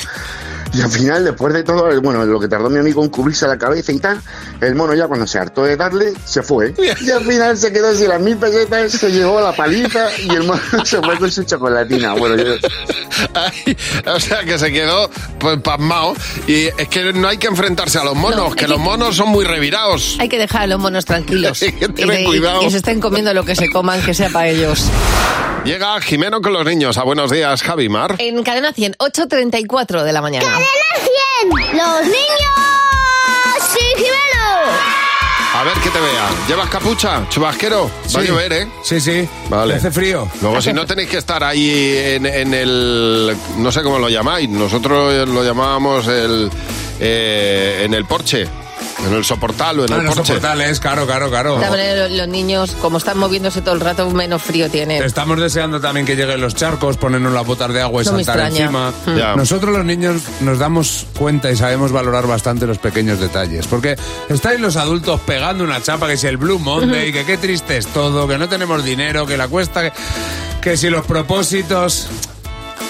Y al final, después de todo, bueno, lo que tardó mi amigo en cubrirse la cabeza y tal, el mono ya cuando se hartó de darle, se fue. Y al final se quedó sin las mil pesetas, se llevó la paliza y el mono [laughs] se fue con su chocolatina. Bueno, yo, Ay, o sea, que se quedó pues, pasmado. Y es que no hay que enfrentarse a los monos, que los monos son muy revirados. Hay que dejar a los monos tranquilos. [laughs] Hay que y, tener de- y cuidado. que se estén comiendo lo que se coman, que sea para ellos. Llega Jimeno con los niños. A buenos días, Javi Mar. En cadena 100, 8.34 de la mañana. ¡Cadena 100! ¡Los niños! ¡Sí, Jimeno! A ver que te vea. ¿Llevas capucha? ¿Chubasquero? Va a Sí. llover, ¿eh? Sí, sí. Vale. Hace frío. Luego, si no [laughs] tenéis que estar ahí en, en el. No sé cómo lo llamáis. Nosotros lo llamábamos el. eh, en el porche. En el soportal o en Ah, el en los porche. soportales, claro, claro, claro. De todas maneras, los, los niños, como están moviéndose todo el rato, menos frío tienen. Estamos deseando también que lleguen los charcos, ponernos las botas de agua y No saltar encima. Mm. Ya. Nosotros los niños nos damos cuenta y sabemos valorar bastante los pequeños detalles. Porque estáis los adultos pegando una chapa que si el Blue Monday, que qué triste es todo, que no tenemos dinero, que la cuesta, que, que si los propósitos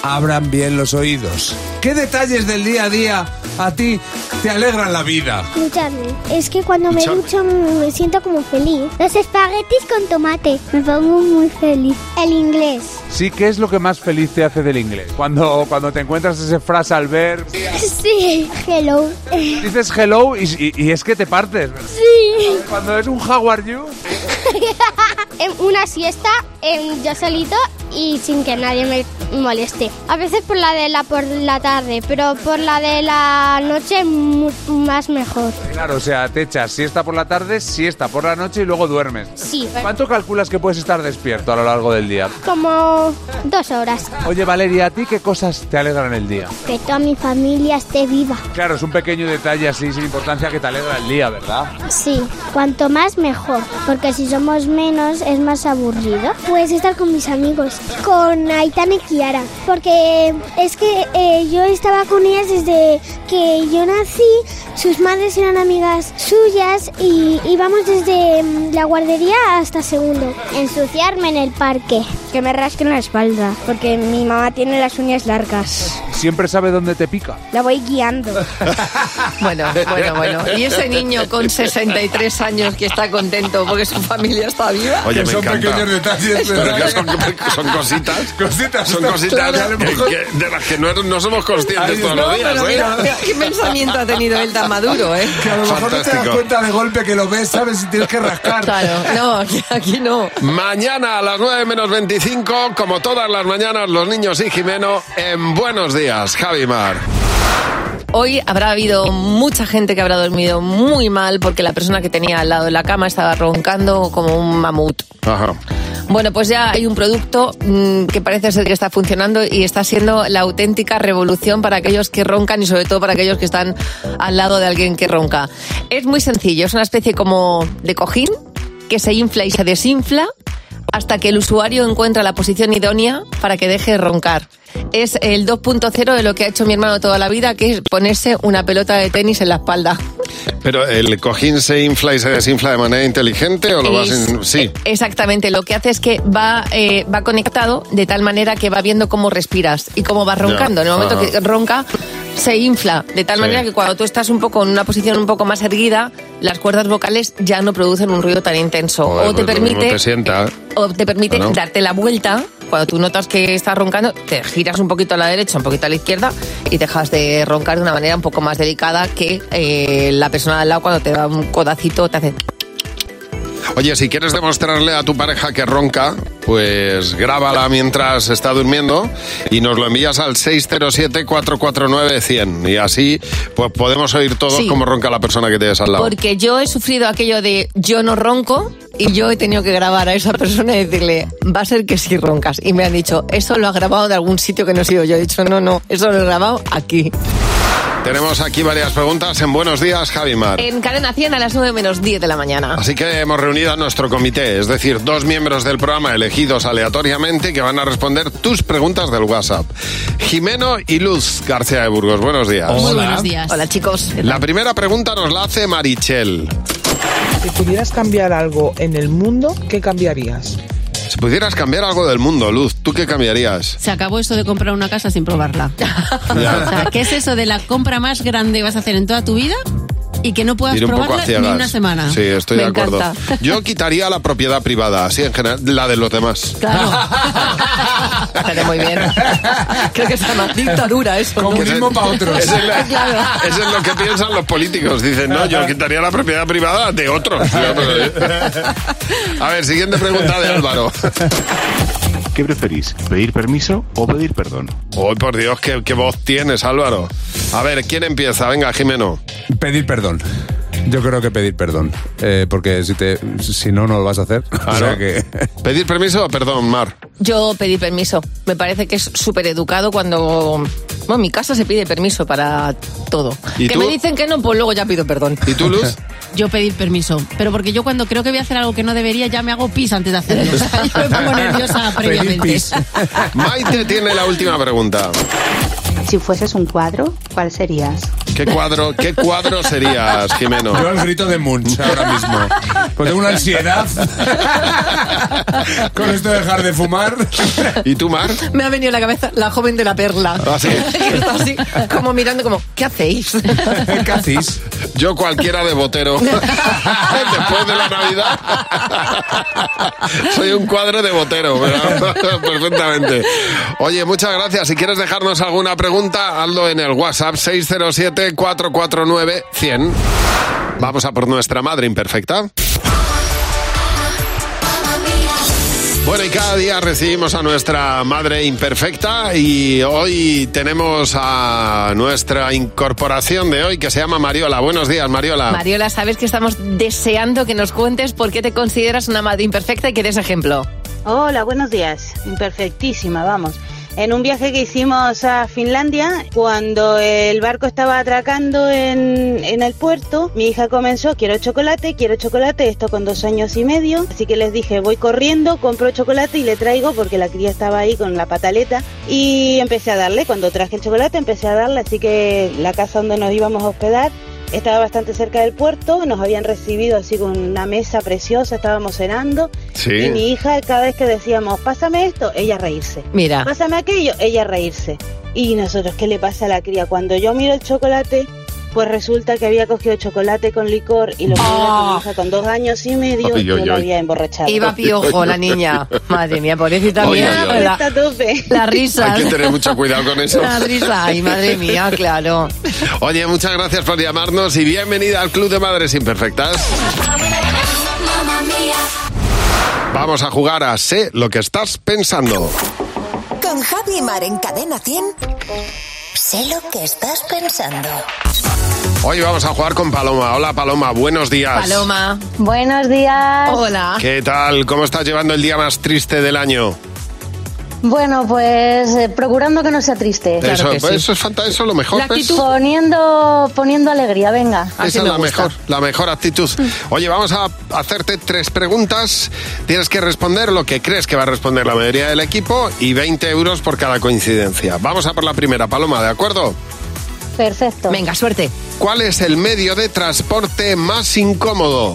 abran bien los oídos. ¿Qué detalles del día a día a ti te alegran la vida? Escúchame, es que cuando me ducho me siento como feliz. Los espaguetis con tomate, me pongo muy feliz. El inglés. Sí, ¿qué es lo que más feliz te hace del inglés? Cuando, cuando te encuentras esa frase al ver, Sí, hello. dices hello y, y- y es que te partes. ¿verdad? Sí. Cuando es un how are you, [laughs] En una siesta, en yo solito y sin que nadie me moleste. A veces por la de la por la tarde, pero por la de la noche más mejor. claro, o sea, te echas siesta por la tarde, siesta por la noche y luego duermes. Sí. ¿Cuánto calculas que puedes estar despierto a lo largo del día? Como dos horas. Oye, Valeria, ¿a ti qué cosas te alegran el día? Que toda mi familia esté viva. Claro, es un pequeño detalle así sin importancia que te alegra el día, ¿verdad? Sí, cuanto más mejor, porque si somos menos es más aburrido. Pues estar con mis amigos, con Aitana y Kiara, porque es que eh, yo estaba con ellas desde que yo nací, sus madres eran amigas suyas y íbamos desde mm, la guardería hasta segundo. Ensuciarme en el parque, que me rasquen la espalda, porque mi mamá tiene las uñas largas. Siempre sabe dónde te pica. La voy guiando. [laughs] Bueno, bueno, bueno. Y ese niño con 63 años que está contento porque su familia está viva. Oye, me son encanta. pequeños detalles, Pero son, son cositas. Cositas, Son cositas claro. que- que- de las que no, no somos conscientes todos no, los días. Pero ¿eh? mira, mira, qué pensamiento ha tenido él tan maduro, ¿eh? Que a lo mejor no te das cuenta de golpe que lo ves, sabes si tienes que rascar. Claro, no, aquí, aquí no. Mañana a las 9 menos 25, como todas las mañanas, los niños y Jimeno en Buenos Días, Javi Mar. Hoy habrá habido mucha gente que habrá dormido muy mal porque la persona que tenía al lado de la cama estaba roncando como un mamut. Ajá. Bueno, pues ya hay un producto mm, que parece ser que está funcionando y está siendo la auténtica revolución para aquellos que roncan y sobre todo para aquellos que están al lado de alguien que ronca. Es muy sencillo, es una especie como de cojín que se infla y se desinfla hasta que el usuario encuentra la posición idónea para que deje de roncar. Es el 2.0 de lo que ha hecho mi hermano toda la vida, que es ponerse una pelota de tenis en la espalda. Pero el cojín se infla y se desinfla de manera inteligente o lo vas Es- in- Sí. Exactamente, lo que hace es que va, eh, va conectado de tal manera que va viendo cómo respiras y cómo vas roncando. En el momento ajá. que ronca, se infla, de tal Sí. manera que cuando tú estás un poco en una posición un poco más erguida, las cuerdas vocales ya no producen un ruido tan intenso. Joder, o te pues mismo permite te sienta. o te permite Claro. darte la vuelta. Cuando tú notas que estás roncando, te giras un poquito a la derecha, un poquito a la izquierda y dejas de roncar de una manera un poco más delicada que eh, la persona al lado cuando te da un codacito te hace... Oye, si quieres demostrarle a tu pareja que ronca, pues grábala mientras está durmiendo y nos lo envías al 607-449-100. Y así, pues podemos oír todos Sí. cómo ronca la persona que tienes al lado. Porque yo he sufrido aquello de yo no ronco y yo he tenido que grabar a esa persona y decirle, va a ser que sí roncas. Y me han dicho, eso lo has grabado de algún sitio que no he sido yo. He dicho, no, no, eso lo he grabado aquí. Tenemos aquí varias preguntas en Buenos Días, Javi Mar. En Cadena 100 a las 9 menos 10 de la mañana. Así que hemos reunido a nuestro comité, es decir, dos miembros del programa elegidos aleatoriamente que van a responder tus preguntas del WhatsApp. Jimeno y Luz García de Burgos, buenos días. Muy buenos días. Hola chicos. La primera pregunta nos la hace Marichel. Si pudieras cambiar algo en el mundo, ¿qué cambiarías? Si pudieras cambiar algo del mundo, Luz, ¿tú qué cambiarías? Se acabó eso de comprar una casa sin probarla. O sea, ¿qué es eso de la compra más grande que vas a hacer en toda tu vida y que no puedas Ir un poco a probarla ni una semana? Sí, estoy Me de acuerdo. encanta. [laughs] Yo quitaría la propiedad privada, así en general, la de los demás. Estaría [laughs] muy bien. [laughs] Creo que es una dictadura eso. ¿no? Comunismo para otros. Eso es, la- Claro. eso es lo que piensan los políticos. Dicen, no, yo quitaría la propiedad privada de otros. A ver, siguiente pregunta de Álvaro. ¿Qué preferís? ¿Pedir permiso o pedir perdón? Hoy, por Dios, ¿qué, qué voz tienes, Álvaro. A ver, ¿quién empieza? Venga, Jimeno. Pedir perdón. Yo creo que pedir perdón. Eh, porque si, te, si no, no lo vas a hacer. [laughs] O sea que... [laughs] ¿Pedir permiso o perdón, Mar? Yo pedí permiso. Me parece que es súper educado cuando... Bueno, en mi casa se pide permiso para todo. ¿Y que tú? me dicen que no, pues luego ya pido perdón. ¿Y tú, Luz? [laughs] Yo pedir permiso, pero porque yo cuando creo que voy a hacer algo que no debería ya me hago pis antes de hacerlo. O sea, yo me pongo nerviosa previamente. Maite tiene la última pregunta. Si fueses un cuadro, ¿cuál serías? ¿Qué cuadro, qué cuadro serías, Jimeno? Yo el grito de Munch ahora mismo. Pues tengo una ansiedad con esto de dejar de fumar. ¿Y tú, Mar? Me ha venido a la cabeza la joven de la perla. ¿Ah, sí? [laughs] Que está así, como mirando como, ¿qué hacéis? ¿Qué hacéis? Yo cualquiera de botero. [laughs] Después de la Navidad. Soy un cuadro de botero, ¿verdad? [laughs] perfectamente. Oye, muchas gracias. Si quieres dejarnos alguna pregunta, hazlo en el WhatsApp 607-449-100. Vamos a por nuestra madre imperfecta. Bueno, y cada día recibimos a nuestra madre imperfecta y hoy tenemos a nuestra incorporación de hoy que se llama Mariola. Buenos días, Mariola. Mariola, sabes que estamos deseando que nos cuentes por qué te consideras una madre imperfecta y que des ejemplo. Hola, buenos días. Imperfectísima, vamos. En un viaje que hicimos a Finlandia, cuando el barco estaba atracando en, en el puerto, mi hija comenzó, quiero chocolate, quiero chocolate, esto con dos años y medio, así que les dije, voy corriendo, compro chocolate y le traigo porque la cría estaba ahí con la pataleta y empecé a darle, cuando traje el chocolate empecé a darle, así que la casa donde nos íbamos a hospedar estaba bastante cerca del puerto, nos habían recibido así con una mesa preciosa, estábamos cenando. Sí. Y mi hija, cada vez que decíamos, pásame esto, ella reírse. Mira. Pásame aquello, ella reírse. Y nosotros, ¿qué le pasa a la cría? Cuando yo miro el chocolate, pues resulta que había cogido chocolate con licor y lo era que mi hija con dos años y medio Ay, yo ay, la ay. había emborrachado. Iba piojo la niña. [laughs] Madre mía, pobrecita Ay, mía. La, la risa. Hay que tener mucho cuidado con eso. La risa. Ay, madre mía, claro. Oye, muchas gracias por llamarnos y bienvenida al Club de Madres Imperfectas. Vamos a jugar a Sé lo que estás pensando. Con Javi y Mar en Cadena 100. Sé lo que estás pensando. Hoy vamos a jugar con Paloma. Hola Paloma, buenos días. Paloma. Buenos días. Hola. ¿Qué tal? ¿Cómo estás llevando el día más triste del año? Bueno, pues eh, procurando que no sea triste. eso, pues, eso es fanta- eso es lo mejor. ¿ves? Poniendo, poniendo alegría, venga. Esa es la mejor, la mejor actitud. Oye, vamos a hacerte tres preguntas. Tienes que responder lo que crees que va a responder la mayoría del equipo y 20 euros por cada coincidencia. Vamos a por la primera, Paloma, ¿de acuerdo? Perfecto. Venga, suerte. ¿Cuál es el medio de transporte más incómodo?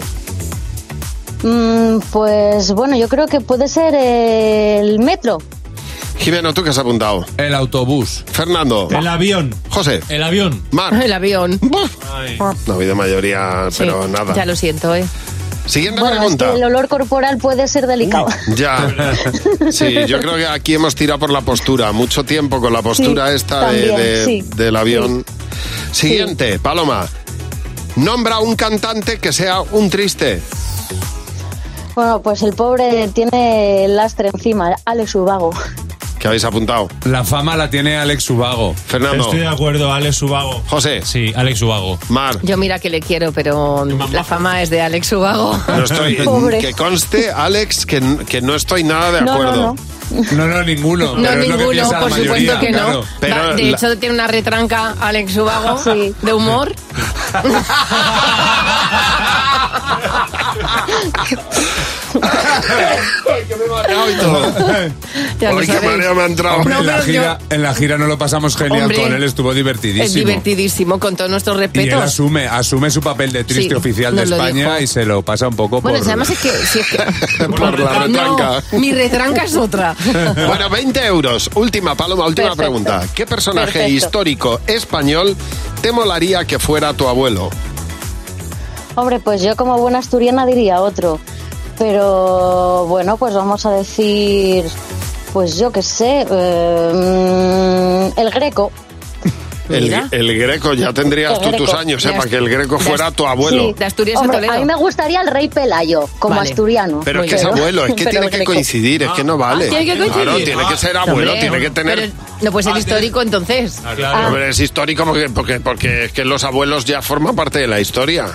Mm, pues bueno, yo creo que puede ser el metro. Jimeno, ¿tú qué has apuntado? El autobús. Fernando. El avión. José. El avión. Mar. El avión. No ha habido mayoría, pero Sí, nada. Ya lo siento, ¿eh? Siguiente Bueno, es pregunta. que el olor corporal puede ser delicado. Ya, [laughs] sí, yo creo que aquí hemos tirado por la postura, mucho tiempo con la postura Sí, esta de- también, de- sí. del avión. Siguiente, Paloma. Nombra un cantante que sea un triste. Bueno, pues el pobre tiene el lastre encima, Alex Ubago. ¿Qué habéis apuntado? La fama la tiene Alex Ubago. Fernando. Estoy de acuerdo, Alex Ubago. José. Sí, Alex Ubago. Mar. Yo mira que le quiero, pero la fama es de Alex Ubago. No estoy, [laughs] Pobre. que conste, Alex, que, que no estoy nada de No, no, acuerdo. no. No, no, ninguno. No, pero es lo que ninguno, por mayoría, supuesto que no. claro. Pero Va, de la- hecho, tiene una retranca Alex Ubago Sí. de humor. [laughs] Ya lo Ay, qué sabéis. mareo me ha entrado. Hombre, No, en, la pero gira, en la gira no lo pasamos genial Hombre, con él, estuvo Es divertidísimo. divertidísimo, con todos nuestros Y él respetos. asume, asume su papel de triste Sí, oficial de nos lo España dijo. y se lo pasa un poco Bueno, por... si además es que... si es que- [laughs] Por la retranca. No, mi retranca es otra. [laughs] Bueno, 20 euros. Última, Paloma, última Perfecto. pregunta. ¿Qué personaje Perfecto. histórico español te molaría que fuera tu abuelo? Hombre, pues yo como buena asturiana diría otro. Pero bueno, pues vamos a decir, pues yo qué sé, eh, el greco. El, greco, ya tendrías El tú tus años, ¿eh? De Para que el greco fuera tu abuelo. Sí. De Asturias a Toledo. a mí me gustaría el rey Pelayo, como Vale. asturiano. Pero es que es abuelo, es que Pero tiene que greco. coincidir, es que no vale. Ah, tiene que coincidir. Claro, tiene que ser abuelo, Hombre, tiene que tener... pero no puede ser histórico entonces. Ah. Hombre, es histórico porque, porque, porque es que los abuelos ya forman parte de la historia.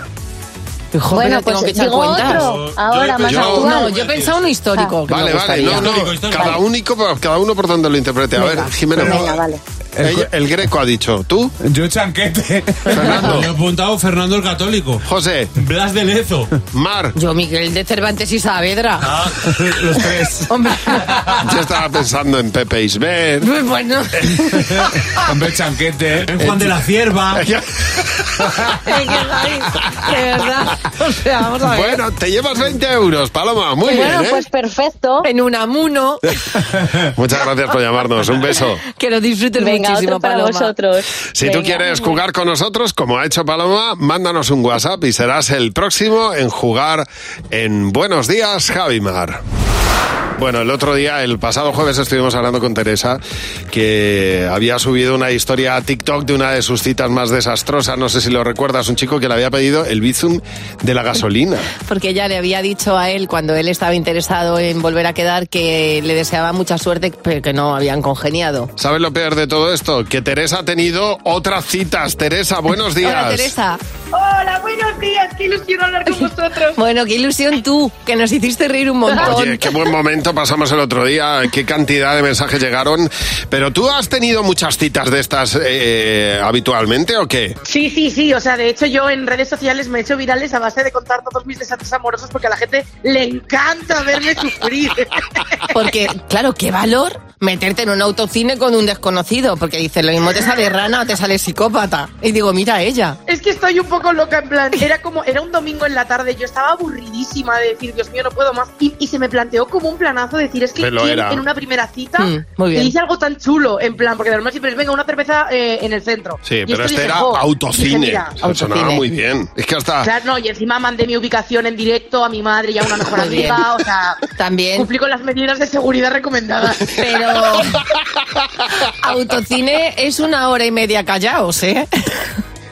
Hijo, Bueno, pero tengo pues que echar digo cuentas. otro, ahora, más yo- actual. No, yo he pensado uno histórico. que me Vale, vale, no, no, cada, único, cada uno por donde lo interprete. A ver, Jimena, Venga, vale. Ella- el greco ha dicho, ¿tú? Yo chanquete. Fernando. Yo he apuntado Fernando el Católico. José. Blas de Lezo. Mar. Yo, Miguel de Cervantes y Saavedra. Ah, los tres. [laughs] Hombre, Yo estaba pensando en Pepe Isbert. bueno. [laughs] Hombre, chanquete. En Juan de la Cierva. Es que, Javi, de verdad. O sea, vamos a ver. Bueno, te llevas 20 euros, Paloma. Muy bueno, bien, ¿eh? pues perfecto. En un amuno. [laughs] Muchas gracias por llamarnos. Un beso. Que lo disfrutes Venga, muchísimo, para Paloma. vosotros. Si tú quieres jugar con nosotros, como ha hecho Paloma, mándanos un WhatsApp y serás el próximo en jugar en Buenos Días, Javimar. Bueno, el otro día, el pasado jueves, estuvimos hablando con Teresa, que había subido una historia a TikTok de una de sus citas más desastrosas. No sé si lo recuerdas, un chico que le había pedido el bizum de la gasolina. [laughs] Porque ella le había dicho a él, cuando él estaba interesado en volver a quedar, que le deseaba mucha suerte, pero que no habían congeniado. ¿Sabes lo peor de todo esto? Que Teresa ha tenido otras citas. Teresa, buenos [laughs] días. Hola, Teresa. Hola, buenos días, qué ilusión hablar con [laughs] vosotros. Bueno, qué ilusión tú, que nos hiciste reír un montón. Oye, qué buen momento pasamos el otro día, qué cantidad de mensajes llegaron. Pero tú has tenido muchas citas de estas eh, habitualmente o qué? Sí, sí, sí, o sea, de hecho yo en redes sociales me he hecho virales a base de contar todos mis desastres amorosos porque a la gente le encanta verme sufrir. [laughs] Porque, claro, qué valor meterte en un autocine con un desconocido, porque dices, lo mismo te sale rana o te sale psicópata. Y digo, mira ella. Es que estoy un poco loca, en plan, era como, era un domingo en la tarde, yo estaba aburridísima de decir, Dios mío, no puedo más. Y, y se me planteó como un planazo decir, es que ¿quién era. en una primera cita Mm, muy bien. dice algo tan chulo, en plan, porque normal siempre es, venga, una cerveza eh, en el centro. Sí, Y pero este dije, era. Dije, autocine. mira, Eso Sonaba muy bien. Es que hasta... Claro, no, y encima mandé mi ubicación en directo a mi madre y a una mejor amiga, o sea, También. cumplí con las medidas de seguridad recomendadas. [laughs] Pero autocine es una hora y media callaos, ¿eh?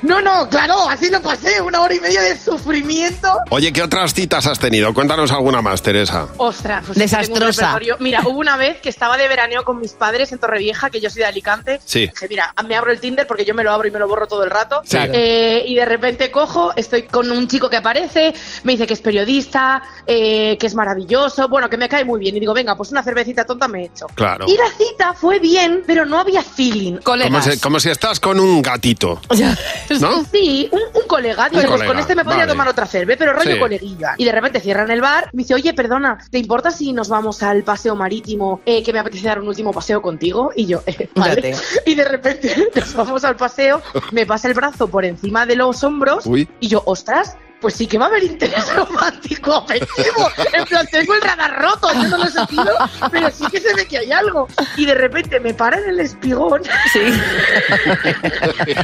No, no, claro, así lo pasé, una hora y media de sufrimiento. Oye, ¿qué otras citas has tenido? Cuéntanos alguna más, Teresa. Ostras, pues Desastrosa. Mira, hubo una vez que estaba de veraneo con mis padres en Torrevieja, que yo soy de Alicante. Sí. Dije, mira, me abro el Tinder porque yo me lo abro y me lo borro todo el rato. Claro. Eh, y de repente cojo, estoy con un chico que aparece, me dice que es periodista, eh, que es maravilloso, bueno, que me cae muy bien. Y digo, venga, pues una cervecita tonta me he hecho. Claro. Y la cita fue bien, pero no había feeling. Como si, como si estás con un gatito. [laughs] [laughs] ¿No? Sí, un, un colega. Digo, Un pues con este me podría vale. tomar otra cerve, pero rollo Sí. coleguilla. Y de repente cierran el bar. Me dice, oye, perdona, ¿te importa si nos vamos al paseo marítimo? Eh, que me apetece dar un último paseo contigo. Y yo, eh, vale. Date. [laughs] Y de repente [laughs] nos vamos al paseo, me pasa el brazo por encima de los hombros. Uy. Y yo, ostras. Pues sí que va a haber interés [laughs] romántico afectivo. En plan, tengo el radar roto, yo no lo he sentido, pero sí que se ve que hay algo. Y de repente me para en el espigón. Sí.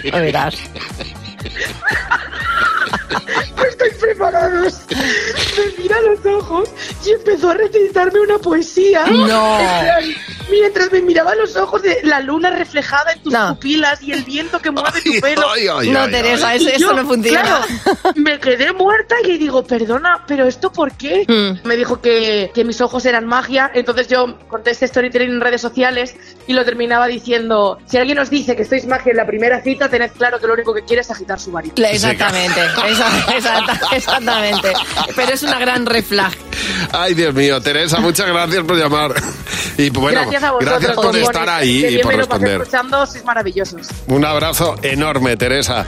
[laughs] Verás. [laughs] No estoy preparados. Me mira a los ojos y empezó a recitarme una poesía. No. Mientras me miraba a los ojos de la luna reflejada en tus pupilas y el viento que mueve tu pelo. ay, ay, No, ay, Teresa, Y eso, eso yo, no funciona. claro, me quedé muerta y le digo, perdona, pero ¿esto por qué? Mm. Me dijo que, que mis ojos eran magia, entonces yo conté este storytelling en redes sociales y lo terminaba diciendo, si alguien os dice que sois magia en la primera cita, tened claro que lo único que quiere es agitar su varita. Exactamente, [laughs] [laughs] exacta- exactamente. Pero es una gran red flag. Ay, Dios mío, Teresa, muchas gracias por llamar. Y bueno, gracias a vosotros. gracias por estar ahí que y por responder. escuchando, sois maravillosos. Un abrazo enorme, Teresa.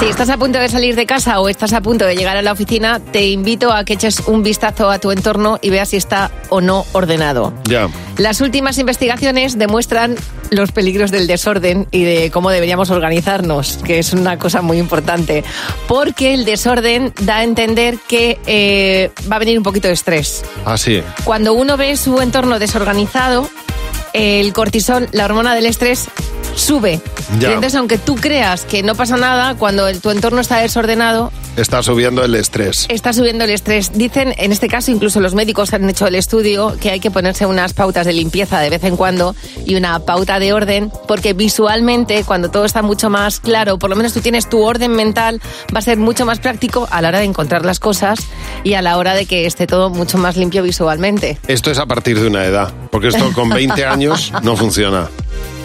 Si estás a punto de salir de casa o estás a punto de llegar a la oficina, te invito a que eches un vistazo a tu entorno y veas si está o no ordenado. Ya. Las últimas investigaciones demuestran los peligros del desorden y de cómo deberíamos organizarnos, que es una cosa muy importante, porque el desorden da a entender que eh, va a venir un poquito de estrés. Así. Cuando uno ve su entorno desorganizado, el cortisol, la hormona del estrés, sube. Ya. Y entonces, aunque tú creas que no pasa nada, cuando el- tu entorno está desordenado, Está subiendo el estrés. está subiendo el estrés. Dicen, en este caso, incluso los médicos han hecho el estudio, que hay que ponerse unas pautas de limpieza de vez en cuando y una pauta de orden, porque visualmente, cuando todo está mucho más claro, por lo menos tú tienes tu orden mental, va a ser mucho más práctico a la hora de encontrar las cosas y a la hora de que esté todo mucho más limpio visualmente. Esto es a partir de una edad, porque esto con 20 [laughs] años no funciona.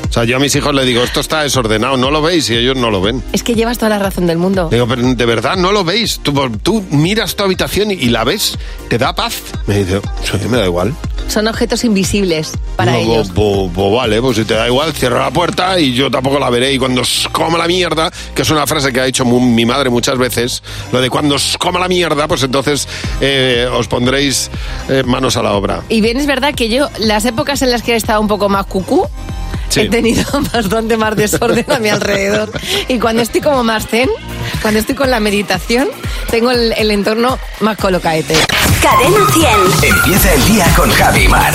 O sea, yo a mis hijos les digo, esto está desordenado, ¿no lo veis? Y ellos no lo ven. Es que llevas toda la razón del mundo. Digo, pero de verdad no lo veis. Tú, tú miras tu habitación y, y la ves, te da paz. Me dice, "Sí, me da igual. Son objetos invisibles para Digo, ellos. Pues, vale, pues si te da igual, cierra la puerta y yo tampoco la veré. Y cuando os coma la mierda, que es una frase que ha dicho mu- mi madre muchas veces, lo de cuando os coma la mierda, pues entonces eh, os pondréis eh, manos a la obra. Y bien es verdad que yo, las épocas en las que he estado un poco más cucú, Sí. he tenido [laughs] bastante más desorden a mi alrededor. Y cuando estoy como más zen, cuando estoy con la meditación, tengo el, el entorno más colocaete. Cadena 100. Empieza el día con Javi Mar.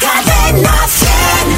Cadena 100.